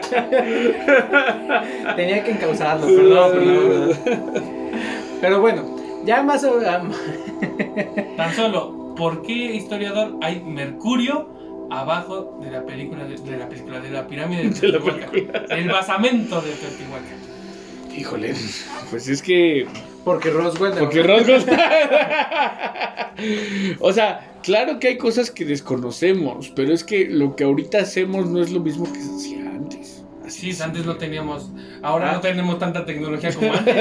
Tenía que encauzarlo, perdón, perdón, perdón. Pero bueno, ya más. um, Tan solo, ¿por qué historiador hay Mercurio abajo de la película de, de la película de la pirámide de De la Teotihuacán? El basamento de Teotihuacán. Híjole, pues es que. porque Roswell. Porque Roswell. o sea, claro que hay cosas que desconocemos, pero es que lo que ahorita hacemos no es lo mismo que se hacía es. antes no teníamos, ahora Ah. no tenemos tanta tecnología como antes.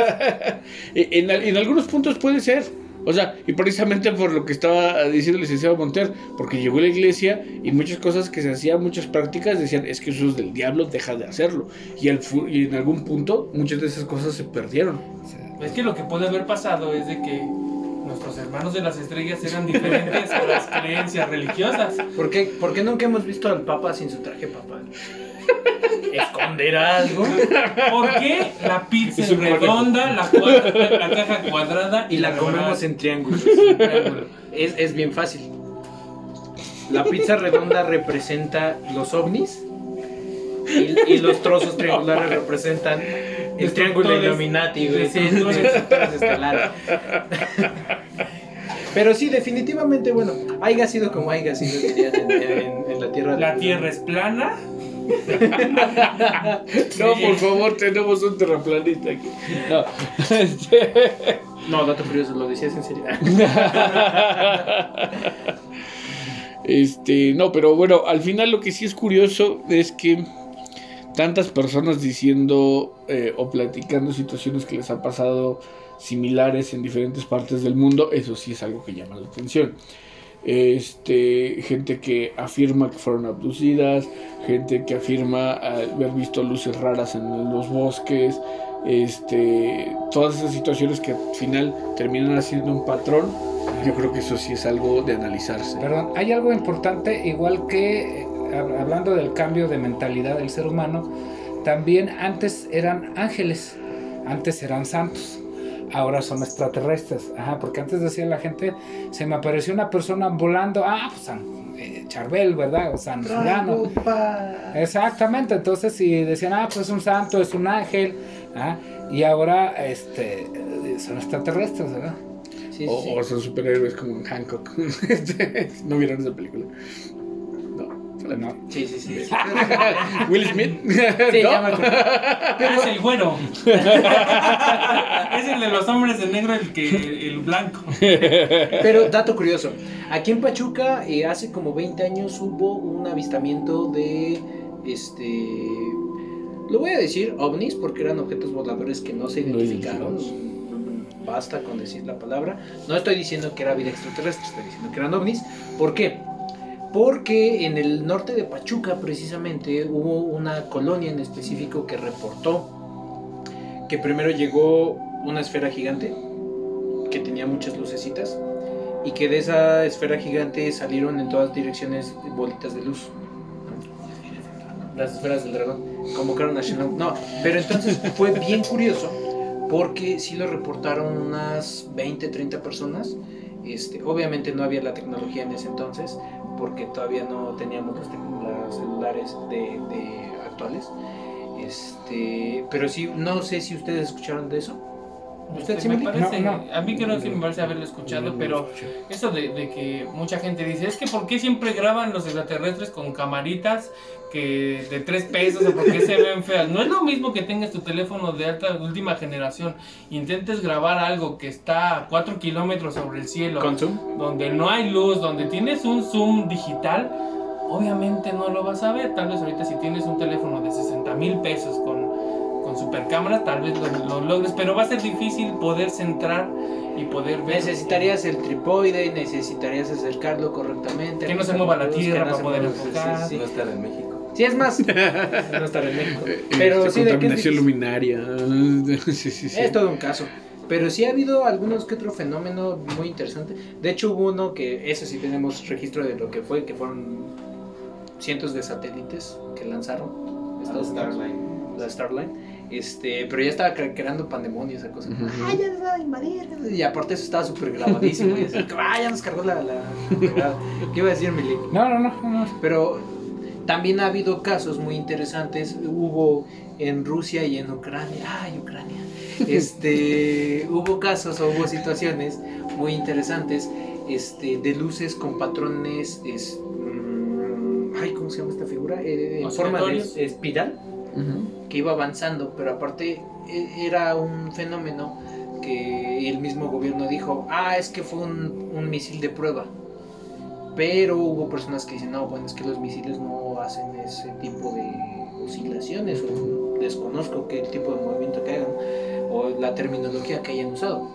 En, en algunos puntos puede ser. O sea, y precisamente por lo que estaba diciendo el licenciado Monter, porque llegó la iglesia y muchas cosas que se hacían, muchas prácticas decían, es que eso es del diablo, deja de hacerlo. Y, fu- y en algún punto muchas de esas cosas se perdieron. Es que lo que puede haber pasado es de que nuestros hermanos de las estrellas eran diferentes a las creencias religiosas. ¿Por qué, por qué nunca hemos visto al Papa sin su traje papal? ¿Esconderá algo? ¿Por qué la pizza Es redonda, la, cua- la caja cuadrada Y la comemos en en triángulos. triángulo? Es, es bien fácil. La pizza redonda representa los ovnis y, y los trozos triangulares representan el triángulo Illuminati, güey. Pero sí, definitivamente, bueno, haya sido como haya sido dirían en, en- en la Tierra. La Tierra es plana. No, por favor, tenemos un terraplanista aquí. No. Este, No, dato curioso, lo decías en serio. Este, no, pero bueno, al final lo que sí es curioso es que tantas personas diciendo eh, o platicando situaciones que les ha pasado similares en diferentes partes del mundo, eso sí es algo que llama la atención. Este, gente que afirma que fueron abducidas, gente que afirma haber visto luces raras en los bosques, este, todas esas situaciones que al final terminan haciendo un patrón, yo creo que eso sí es algo de analizarse. Perdón, hay algo importante, igual que eh, hab- hablando del cambio de mentalidad del ser humano, también antes eran ángeles, antes eran santos, ahora son extraterrestres. Ajá, porque antes decía la gente, se me apareció una persona volando, ah, pues San eh, Charbel, ¿verdad? O San Fulano. Exactamente, entonces si decían, ah, pues es un santo, es un ángel, ¿ah? y ahora este, son extraterrestres, ¿verdad? Sí, sí, o, sí. o son superhéroes como en Hancock. ¿No vieron esa película? No. Sí, sí, sí. Will Smith. Sí, ¿No? ya me. Ah, es el güero. es el de los hombres de negro, el que el blanco. Pero dato curioso, aquí en Pachuca eh, hace como 20 años hubo un avistamiento de este lo voy a decir ovnis porque eran objetos voladores que no se identificaron. Basta con decir la palabra. No estoy diciendo que era vida extraterrestre, estoy diciendo que eran ovnis. ¿Por qué? Porque en el norte de Pachuca precisamente hubo una colonia en específico que reportó que primero llegó una esfera gigante que tenía muchas lucecitas y que de esa esfera gigante salieron en todas direcciones bolitas de luz. Las esferas del dragón, convocaron a Shenlong. No, pero entonces fue bien curioso porque sí lo reportaron unas 20, 30 personas. Este, obviamente no había la tecnología en ese entonces porque todavía no teníamos los, celulares de, de actuales. Este, pero sí, no sé si ustedes escucharon de eso. ¿Usted sí me parece, No, no. a mí creo que me parece haberlo escuchado, pero eso de, de que mucha gente dice, es que ¿por qué siempre graban los extraterrestres con camaritas que de tres pesos o por qué se ven feas? No es lo mismo que tengas tu teléfono de alta última generación, intentes grabar algo que está a 4 kilómetros sobre el cielo, ¿Con Zoom? donde no hay luz, donde tienes un zoom digital, obviamente no lo vas a ver. Tal vez ahorita si tienes un teléfono de 60 mil pesos con, con super cámara, tal vez lo, lo logres, pero va a ser difícil poder centrar y poder ver. Necesitarías el tripoide, necesitarías acercarlo correctamente. Que no se mueva la tierra para poder enfocar. Sí, sí, No estar en México. Sí, es más, no estar en México. Pero Esta sí, de contaminación difícil. luminaria. Sí, sí, sí. Es todo un caso. Pero sí ha habido algunos que otro fenómeno muy interesante. De hecho, hubo uno que, ese sí tenemos registro de lo que fue, que fueron cientos de satélites que lanzaron. Estados Unidos, Starline. La Starline. Este, pero ya estaba cre- creando pandemonio esa cosa. Ujú. Ah, ya nos va a invadir. Y aparte eso estaba súper grabadísimo. y así, ah, ya nos cargó la... la... ¿Qué iba a decir, Mili? No, no, no, no. Pero también ha habido casos muy interesantes. Hubo en Rusia y en Ucrania. ¡Ay, Ucrania! Este, hubo casos o hubo situaciones muy interesantes este, de luces con patrones. Es, mm, ay, ¿cómo se llama esta figura? Eh, en forma de espiral que iba avanzando, pero aparte e- era un fenómeno que el mismo gobierno dijo, ah, es que fue un, un misil de prueba. Pero hubo personas que dicen, no, bueno, es que los misiles no hacen ese tipo de oscilaciones, o desconozco qué tipo de movimiento que hagan, o la terminología que hayan usado.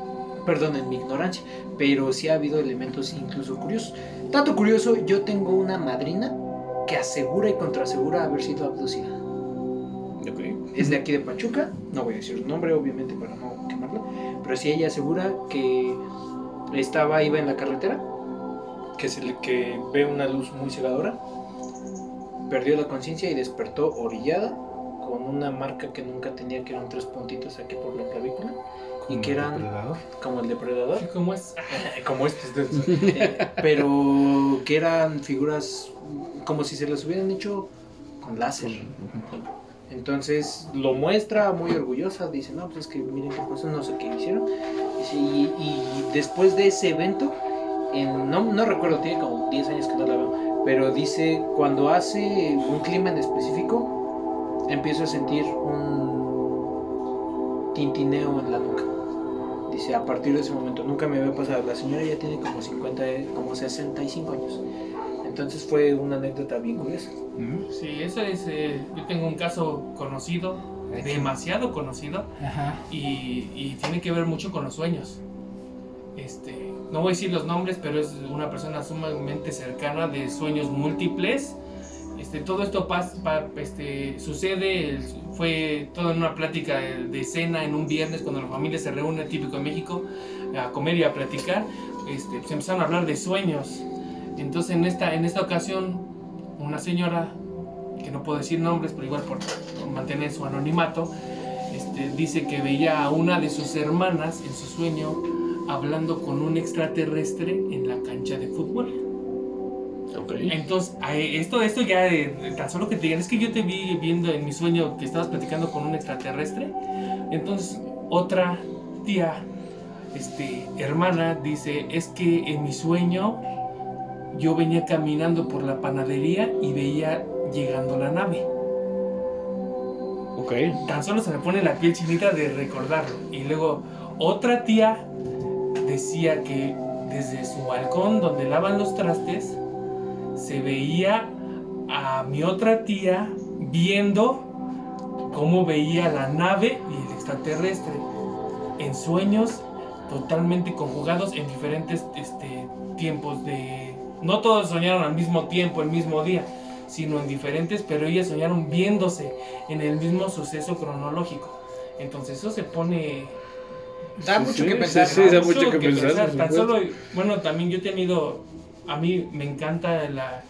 Perdonen mi ignorancia, pero sí ha habido elementos incluso curiosos. Dato curioso, yo tengo una madrina que asegura y contraasegura haber sido abducida Ok. es de aquí de Pachuca, no voy a decir su nombre obviamente para no quemarla, pero sí ella asegura que estaba, iba en la carretera, que, se le, que ve una luz muy cegadora, perdió la conciencia y despertó orillada con una marca que nunca tenía, que eran tres puntitos aquí por la clavícula, y que eran como el depredador, ¿Cómo es? como estos, eh, pero que eran figuras como si se las hubieran hecho con láser. Entonces lo muestra muy orgullosa, dice, no, pues es que miren qué pasó, no sé qué hicieron. Y, y después de ese evento, en- no, no recuerdo, tiene como 10 años que no la veo, pero dice, cuando hace un clima en específico, empiezo a sentir un tintineo en la nuca. Dice, a partir de ese momento, nunca me había pasado, la señora ya tiene como 50, como 65 años. Entonces fue una anécdota bien curiosa. Mm, Sí, eso es. eh, yo tengo un caso conocido, demasiado conocido, Ajá. y, y tiene que ver mucho con los sueños. Este, no voy a decir los nombres, pero es una persona sumamente cercana de sueños múltiples. Este, todo esto pas- pa- este, sucede, fue toda una plática de, cena en un viernes cuando la familia se reúne, típico en México, a comer y a platicar. Este, se empezaron a hablar de sueños. Entonces en esta, en esta ocasión, una señora, que no puedo decir nombres, pero igual por, por mantener su anonimato, este, dice que veía a una de sus hermanas en su sueño hablando con un extraterrestre en la cancha de fútbol. Ok. Entonces, a- esto, esto ya, tan solo que te digan, es que yo te vi viendo en mi sueño que estabas platicando con un extraterrestre. Entonces, otra tía este, hermana dice, es que en mi sueño yo venía caminando por la panadería y veía llegando la nave. Ok. Tan solo se me pone la piel chinita de recordarlo. Y luego otra tía decía que desde su balcón donde lavan los trastes se veía a mi otra tía viendo cómo veía la nave y el extraterrestre en sueños totalmente conjugados en diferentes este, tiempos de... No todos soñaron al mismo tiempo, el mismo día, sino en diferentes, pero ellas soñaron viéndose en el mismo suceso cronológico. Entonces eso se pone Da Sí, mucho sí, que pensar. sí, da mucho que pensar, por Tan solo, bueno, también yo he tenido, a mí me encanta la,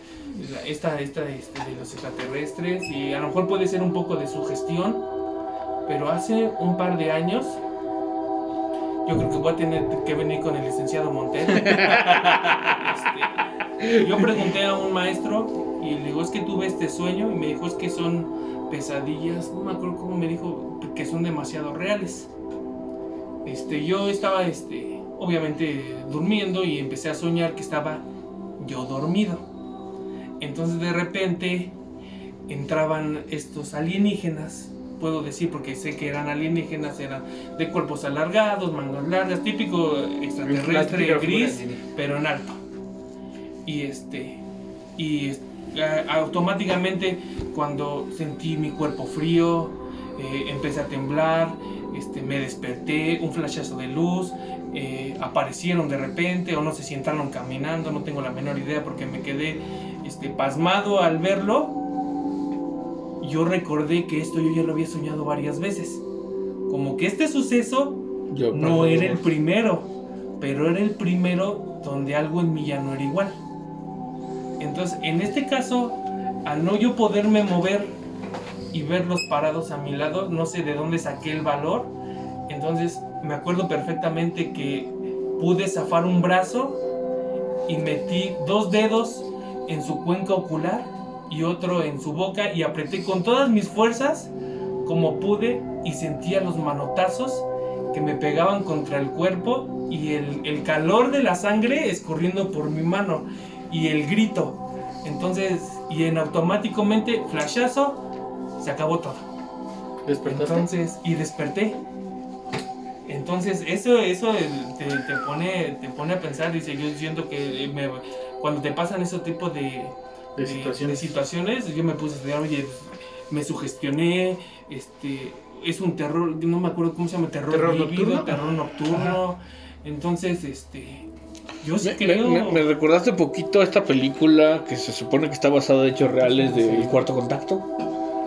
la- esta, esta este, de los extraterrestres y a lo mejor puede ser un poco de sugestión, pero hace un par de años yo creo que voy a tener que venir con el licenciado Montero. Este, yo pregunté a un maestro y le digo, es que tuve este sueño y me dijo, es que son pesadillas, no me acuerdo cómo me dijo, que son demasiado reales. Este, yo estaba, este, obviamente durmiendo y empecé a soñar que estaba yo dormido. Entonces de repente entraban estos alienígenas, puedo decir porque sé que eran alienígenas, eran de cuerpos alargados, mangas largas, típico extraterrestre gris, pero en alto. Y este, y a- automáticamente cuando sentí mi cuerpo frío, eh, empecé a temblar, este, me desperté, un flashazo de luz, eh, aparecieron de repente o no sé si entraron caminando, no tengo la menor idea porque me quedé este, pasmado al verlo. Yo recordé que esto yo ya lo había soñado varias veces. Como que este suceso Yo, no era el primero, pero era el primero donde algo en mí ya no era igual. Entonces, en este caso, al no yo poderme mover y verlos parados a mi lado, no sé de dónde saqué el valor. Entonces, me acuerdo perfectamente que pude zafar un brazo y metí dos dedos en su cuenca ocular y otro en su boca y apreté con todas mis fuerzas como pude y sentía los manotazos que me pegaban contra el cuerpo y el, el calor de la sangre escurriendo por mi mano y el grito. Entonces, y en automáticamente, flashazo, se acabó todo. ¿Despertaste? Entonces, y desperté. Entonces, eso, eso eh, te, te pone, te pone a pensar, dice, yo siento que eh, me- cuando te pasan ese tipo de, De de- situaciones. de situaciones, yo me puse a estudiar, oye, me sugestioné, este, es un terror, no me acuerdo cómo se llama, terror, ¿Terror nocturno? terror nocturno. Entonces, este, yo sí Me, creo... me- me- me recordaste poquito a esta película que se supone que está basada en hechos reales del cuarto contacto.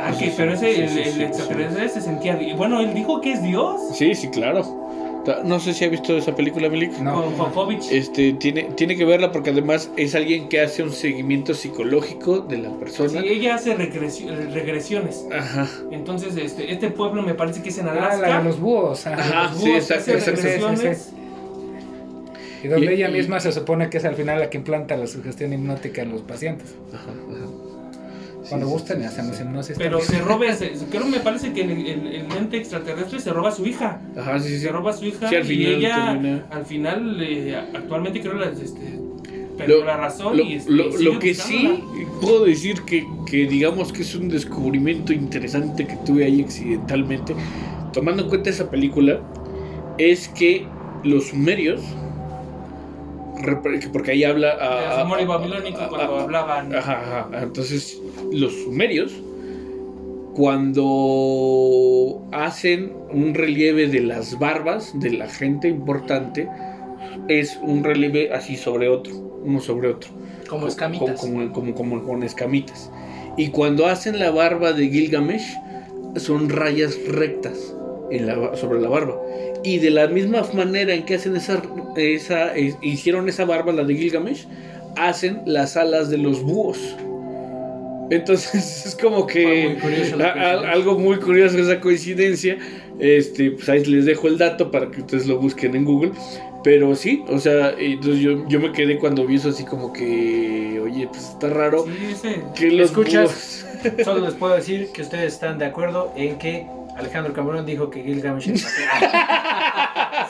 Ah, sí, que, sí, pero ese, sí, el, sí, el sí, extraterrestre se sentía... Bueno, él dijo que es Dios. Sí, sí, claro. No sé si ha visto esa película, Milik. No. Con Jokovic. Este, tiene, tiene que verla porque además es alguien que hace un seguimiento psicológico de la persona. Sí, ella hace regresi- regresiones. Ajá. Entonces, este, este pueblo me parece que es en Ah, la Alaska. de los búhos. ajá. Ajá. Los sí, búhos exacto, hace exacto. regresiones. Sí, Y donde Y- ella y- misma se supone que es al final la que implanta la sugestión hipnótica en los pacientes. Ajá, ajá. Cuando sí, gustan sí, y hacemos sí. hipnosis. Pero también. se roba, creo me parece que el, el, el ente extraterrestre se roba a su hija. Ajá, sí, sí. Se roba a su hija Sí, al y final ella termina- al final eh, actualmente creo la, este, Lo- la razón Lo, y este, lo- lo que sí puedo decir que, que digamos que es un descubrimiento interesante que tuve ahí accidentalmente, tomando en cuenta esa película, es que los sumerios, porque ahí habla... a- sumerio a- babilónico a- cuando a- hablaban Ajá, ajá. Entonces, los sumerios, cuando hacen un relieve de las barbas de la gente importante, es un relieve así sobre otro, uno sobre otro. Como escamitas. Como, como, como con escamitas. Y cuando hacen la barba de Gilgamesh, son rayas rectas en la- sobre la barba. Y de la misma manera en que hacen esa, esa eh, hicieron esa barba, la de Gilgamesh, hacen las alas de los búhos. Entonces es como que Muy a- a- algo muy curioso esa coincidencia. Este, pues ahí les dejo el dato para que ustedes lo busquen en Google. Pero sí, o sea, entonces yo, yo me quedé cuando vi eso así como que, oye, pues está raro Sí, ese. que los ¿Escuchas? búhos- Solo les puedo decir que ustedes están de acuerdo en que Alejandro Camarón dijo que Gilgamesh es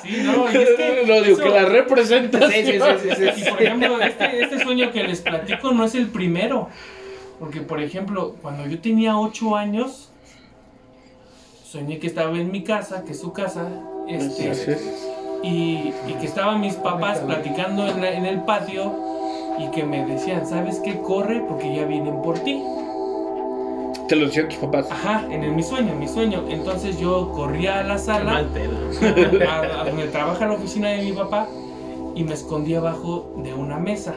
Sí, no, y es que. No, digo eso- que la representación. Sí, sí, sí, sí, sí. Y por ejemplo, este, este sueño que les platico no es el primero. Porque, por ejemplo, cuando yo tenía 8 años, soñé que estaba en mi casa, que es su casa, este, y que estaban mis papás platicando en, la- en el patio y que me decían, ¿sabes qué? Corre porque ya vienen por ti. Te lo decían tus papás. Ajá, en el, mi sueño, en mi sueño. Entonces yo corría a la Mal sala, pedo. a, a donde trabaja la oficina de mi papá, y me escondí abajo de una mesa.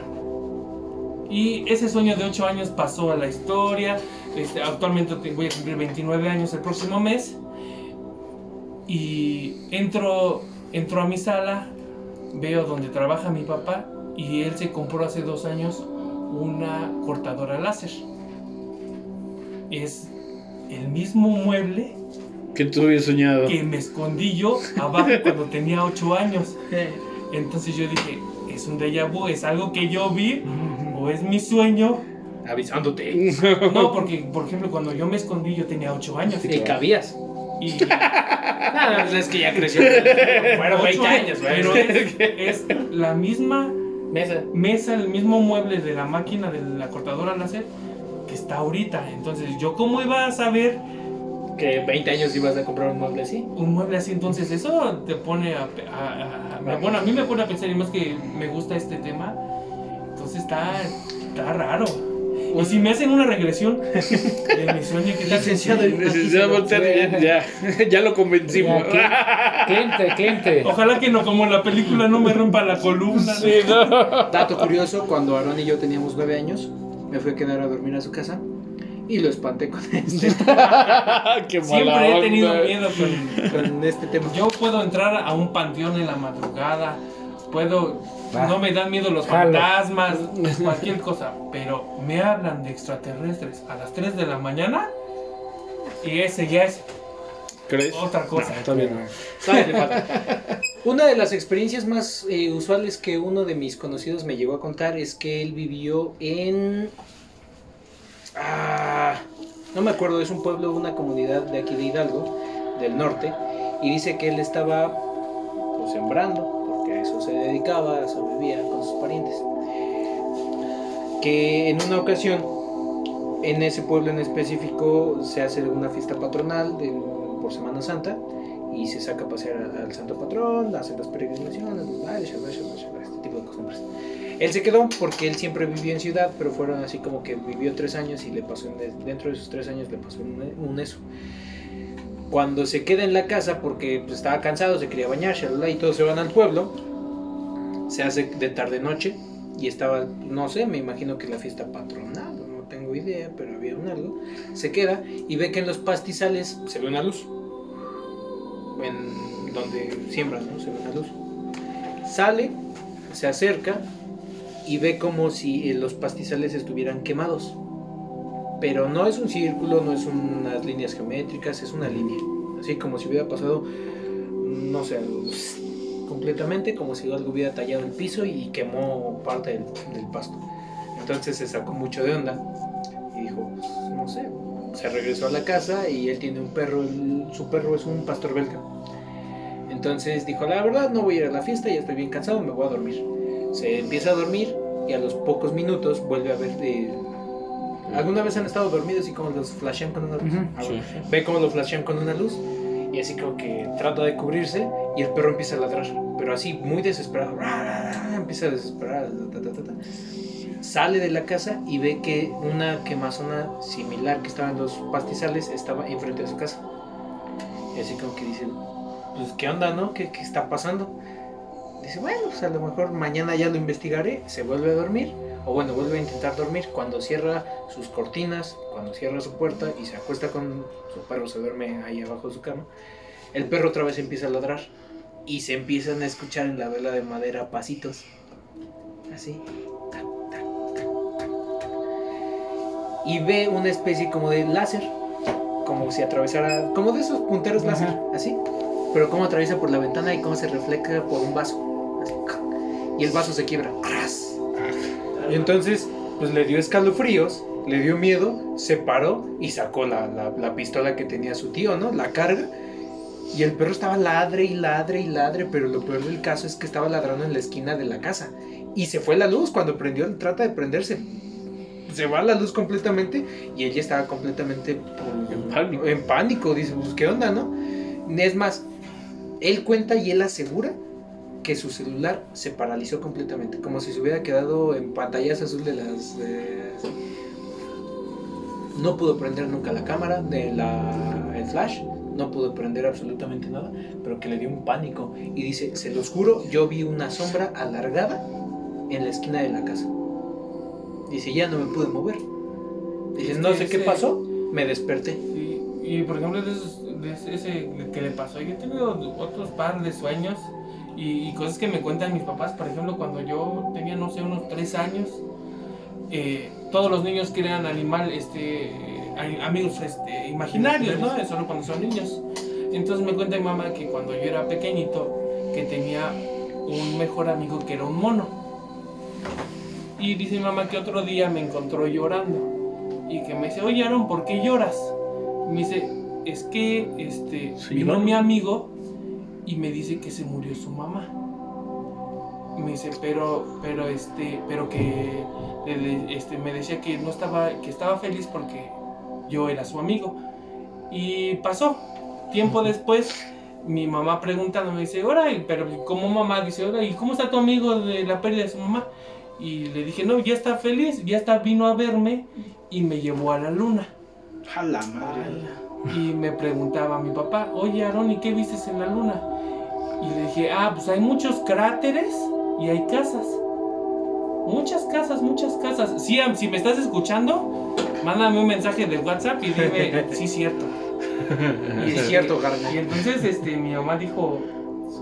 Y ese sueño de 8 años pasó a la historia. Este, actualmente te- voy a cumplir 29 años el próximo mes. Y entro, entro a mi sala, veo donde trabaja mi papá y él se compró hace dos años una cortadora láser. Es el mismo mueble Que tú habías soñado. que me escondí yo abajo cuando tenía 8 años. Entonces yo dije, es un déjà vu, es algo que yo vi o es mi sueño. Avisándote. No, porque por ejemplo cuando yo me escondí yo tenía 8 años. Y cabías. Y Nada, es que ya creció. Fueron 20 ocho, años, güey. Pero es, es la misma Mesa. mesa, el mismo mueble de la máquina de la cortadora láser que está ahorita. Entonces yo cómo iba a saber Que 20 años ibas a comprar un mueble así. un mueble así, entonces eso te pone a, pe- a- a- bueno, a mí me pone a pensar y más que me gusta este tema, entonces está, está raro. Y si me hacen una regresión de mi sueño que Licenciado Licenciado ya, ya lo convencimos. Ya, Cliente, cliente. Ojalá que no, como en la película, no me rompa la columna. Sí, no. Dato curioso, cuando Aaron y yo teníamos nueve años, me fui a quedar a dormir a su casa y lo espanté con este, Qué mala Siempre he tenido onda. miedo con... con este tema. Yo puedo entrar a un panteón en la madrugada, puedo... Va. No me dan miedo los Jalo. fantasmas, cualquier cosa, pero me hablan de extraterrestres a las 3 de la mañana y ese ya es ¿Crees? otra cosa. Todavía falta. Una de las experiencias más eh, usuales que uno de mis conocidos me llegó a contar es que él vivió en... Ah, no me acuerdo, es un pueblo, una comunidad de aquí de Hidalgo, del norte, y dice que él estaba pues, sembrando, porque a eso se dedicaba, a eso vivía con sus parientes. Que en una ocasión, en ese pueblo en específico, se hace una fiesta patronal por Semana Santa y se saca a pasear al, santo patrón, hace las peregrinaciones, este tipo de costumbres. Él se quedó porque él siempre vivió en ciudad, pero fueron así como que vivió tres años y le pasó, en- dentro de esos tres años le pasó un, eso. Cuando se queda en la casa porque pues, estaba cansado, se quería bañar, y todos se van al pueblo, se hace de tarde noche y estaba, no sé, me imagino que la fiesta patronal, no tengo idea, pero había un algo. Se queda y ve que en los pastizales se ve una luz. En donde siembran, ¿no? Se ve una luz. Sale, se acerca y ve como si eh, los pastizales estuvieran quemados. Pero no es un círculo, no es unas líneas geométricas, es una línea. Así como si hubiera pasado, no sé, completamente como si algo hubiera tallado el piso y quemó parte del, del pasto. Entonces se sacó mucho de onda y dijo, pues, no sé, se regresó a la casa y él tiene un perro, su perro es un pastor belga. Entonces dijo, la verdad no voy a ir a la fiesta, ya estoy bien cansado, me voy a dormir. Se empieza a dormir y a los pocos minutos vuelve a ver... eh, ¿Alguna vez han estado dormidos y como los flashean con una luz? Ujú. Ah, bueno. Ve cómo lo flashean con una luz y así como que trata de cubrirse y el perro empieza a ladrar, pero así muy desesperado. Empieza a desesperar. ta, ta, ta. Sale de la casa y ve que una quemazona similar que estaba en los pastizales estaba enfrente de su casa. Y así como que dice, pues qué onda, ¿no? ¿Qué, qué está pasando? Dice, bueno, pues a lo mejor mañana ya lo investigaré. Se vuelve a dormir. O bueno, vuelve a intentar dormir. Cuando cierra sus cortinas, cuando cierra su puerta y se acuesta con su perro, se duerme ahí abajo de su cama. El perro otra vez empieza a ladrar. Y se empiezan a escuchar en la vela de madera pasitos. Así. Y ve una especie como de láser. Como si atravesara. Como de esos punteros Ajá. láser. Así. Pero cómo atraviesa por la ventana y cómo se refleja por un vaso. Así, y el vaso se quiebra. ¡Ras! Y entonces, pues le dio escalofríos, le dio miedo, se paró y sacó la, la- la pistola que tenía su tío, ¿no? La carga Y el perro estaba ladre y ladre y ladre, pero lo peor del caso es que estaba ladrando en la esquina de la casa. Y se fue la luz cuando prendió, trata de prenderse. Se va la luz completamente y ella estaba completamente por- En pánico. en pánico. Dice, pues, ¿qué onda, no? Es más, él cuenta y él asegura que su celular se paralizó completamente, como si se hubiera quedado en pantallas azul de las... no pudo prender nunca la cámara, de la, el flash, no pudo prender absolutamente nada, pero que le dio un pánico. Y dice, se los juro, yo vi una sombra alargada en la esquina de la casa. Dice, ya no me pude mover. Dice, no sé qué pasó, me desperté. Sí, y por ejemplo, de, esos- de ese- ese que le pasó, yo he tenido otros par de sueños y, y cosas que me cuentan mis papás. Por ejemplo, cuando yo tenía, no sé, unos tres años, eh, todos los niños crean animal, este, a- amigos este, imaginarios, ¿no? Solo cuando son niños. Entonces me cuenta mi mamá que cuando yo era pequeñito, que tenía un mejor amigo que era un mono. Y dice mi mamá que otro día me encontró llorando y que me dice, oye Aaron, ¿por qué lloras? Me dice, es que este, Sí, vino mi amigo y me dice que se murió su mamá. Me dice, pero, pero este, pero que este, me decía que no estaba, que estaba feliz porque yo era su amigo. Y pasó. Tiempo después, mi mamá preguntando me dice, ahora, pero como mamá dice, ahora, ¿y cómo está tu amigo de la pérdida de su mamá? Y le dije, no, ya está feliz, ya está, vino a verme y me llevó a la luna. A la madre. Y me preguntaba mi papá, oye Aaron, ¿y qué viste en la luna? Y le dije, ah, pues hay muchos cráteres y hay casas. Muchas casas, muchas casas. Sí, si me estás escuchando, mándame un mensaje de WhatsApp y dime, sí, cierto. Y es cierto, carnal. Y entonces este, mi mamá dijo,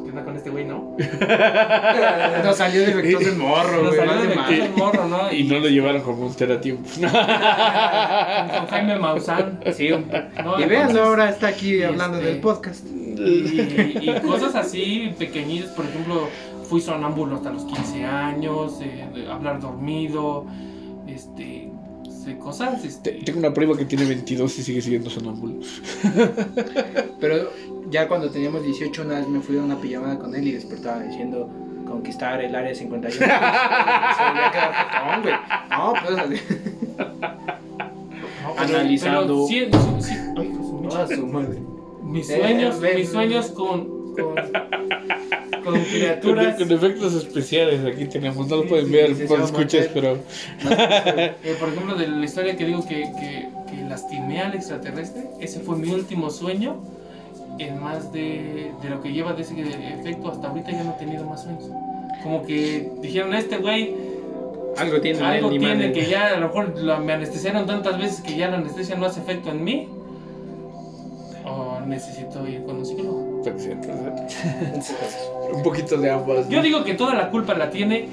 ¿qué onda con este güey, no? No salió defectuoso el morro, Nos güey. salió vale de madre. el morro, ¿no? Y no lo llevaron como un teratiempo. con Jaime Maussan. Sí, un- ¿no? y Entonces, ahora está aquí y hablando este- del podcast. y, y cosas así pequeñitas, por ejemplo, fui sonámbulo hasta los 15 años, eh, hablar dormido, este, sé, cosas, Te- este, Tengo una prima que tiene 22 y sigue siendo sonámbulo. Pero ya cuando teníamos 18 una vez me fui a una pijamada con él y despertaba diciendo conquistar el área 51. Se a quedar jetón, güey. No, pues así. no, pero- Analizando. pero sí- sí- sí- ay, su mecha. Ah, su madre. mis Eh, sueños, mis sueños con, con, con Con, criaturas, con efectos especiales aquí tenemos. No lo pueden sí, ver sí, se va a escuches, pero eh, por ejemplo, de la historia que digo que, que, que lastimé al extraterrestre, ese fue mi último sueño. En más de, de lo que lleva de ese efecto, hasta ahorita ya no he tenido más sueños. Como que dijeron, este güey Algo tiene algo tiene que ya a lo mejor lo- me anestesiaron tantas veces que ya la anestesia no hace efecto en mí. Necesito ir con un psicólogo. ser. un poquito de ambas. Yo digo que toda la culpa la tiene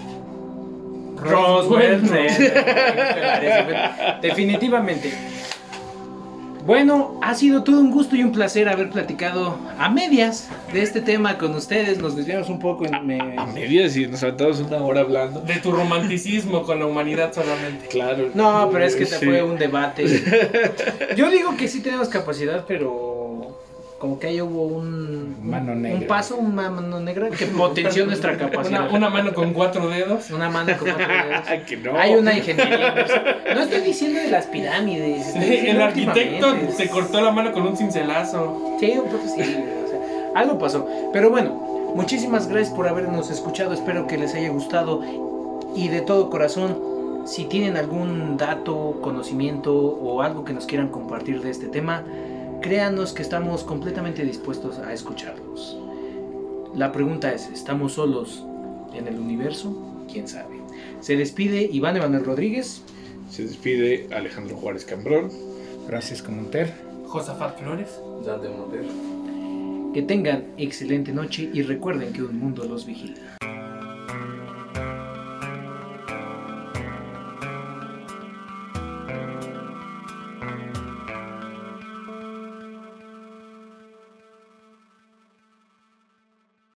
Roswell. Definitivamente. Bueno, ha sido todo un gusto y un placer haber platicado a medias de este tema con ustedes. Nos desviamos un poco en... me- A medias y nos aventamos una hora hablando. De tu romanticismo con la humanidad solamente. Claro. No, pero es que te Sí. fue un debate. Yo digo que sí tenemos capacidad, pero como que ahí hubo un, Mano un- negra. un paso, una mano negra que potenció nuestra capacidad. Una, una mano con cuatro dedos. Una mano con cuatro dedos. Que no. Hay una ingeniería. No estoy diciendo de las pirámides. El arquitecto se cortó la mano con un cincelazo. Sí, un poco sí. o sea, algo pasó. Pero bueno, muchísimas gracias por habernos escuchado. Espero que les haya gustado. Y de todo corazón, si tienen algún dato, conocimiento o algo que nos quieran compartir de este tema, créanos que estamos completamente dispuestos a escucharlos. La pregunta es, ¿estamos solos en el universo? ¿Quién sabe? Se despide Iván Emanuel Rodríguez. Se despide Alejandro Juárez Cambrón. Francisco Monter. Josafat Flores. Dante Montero. Que tengan excelente noche y recuerden que un mundo los vigila.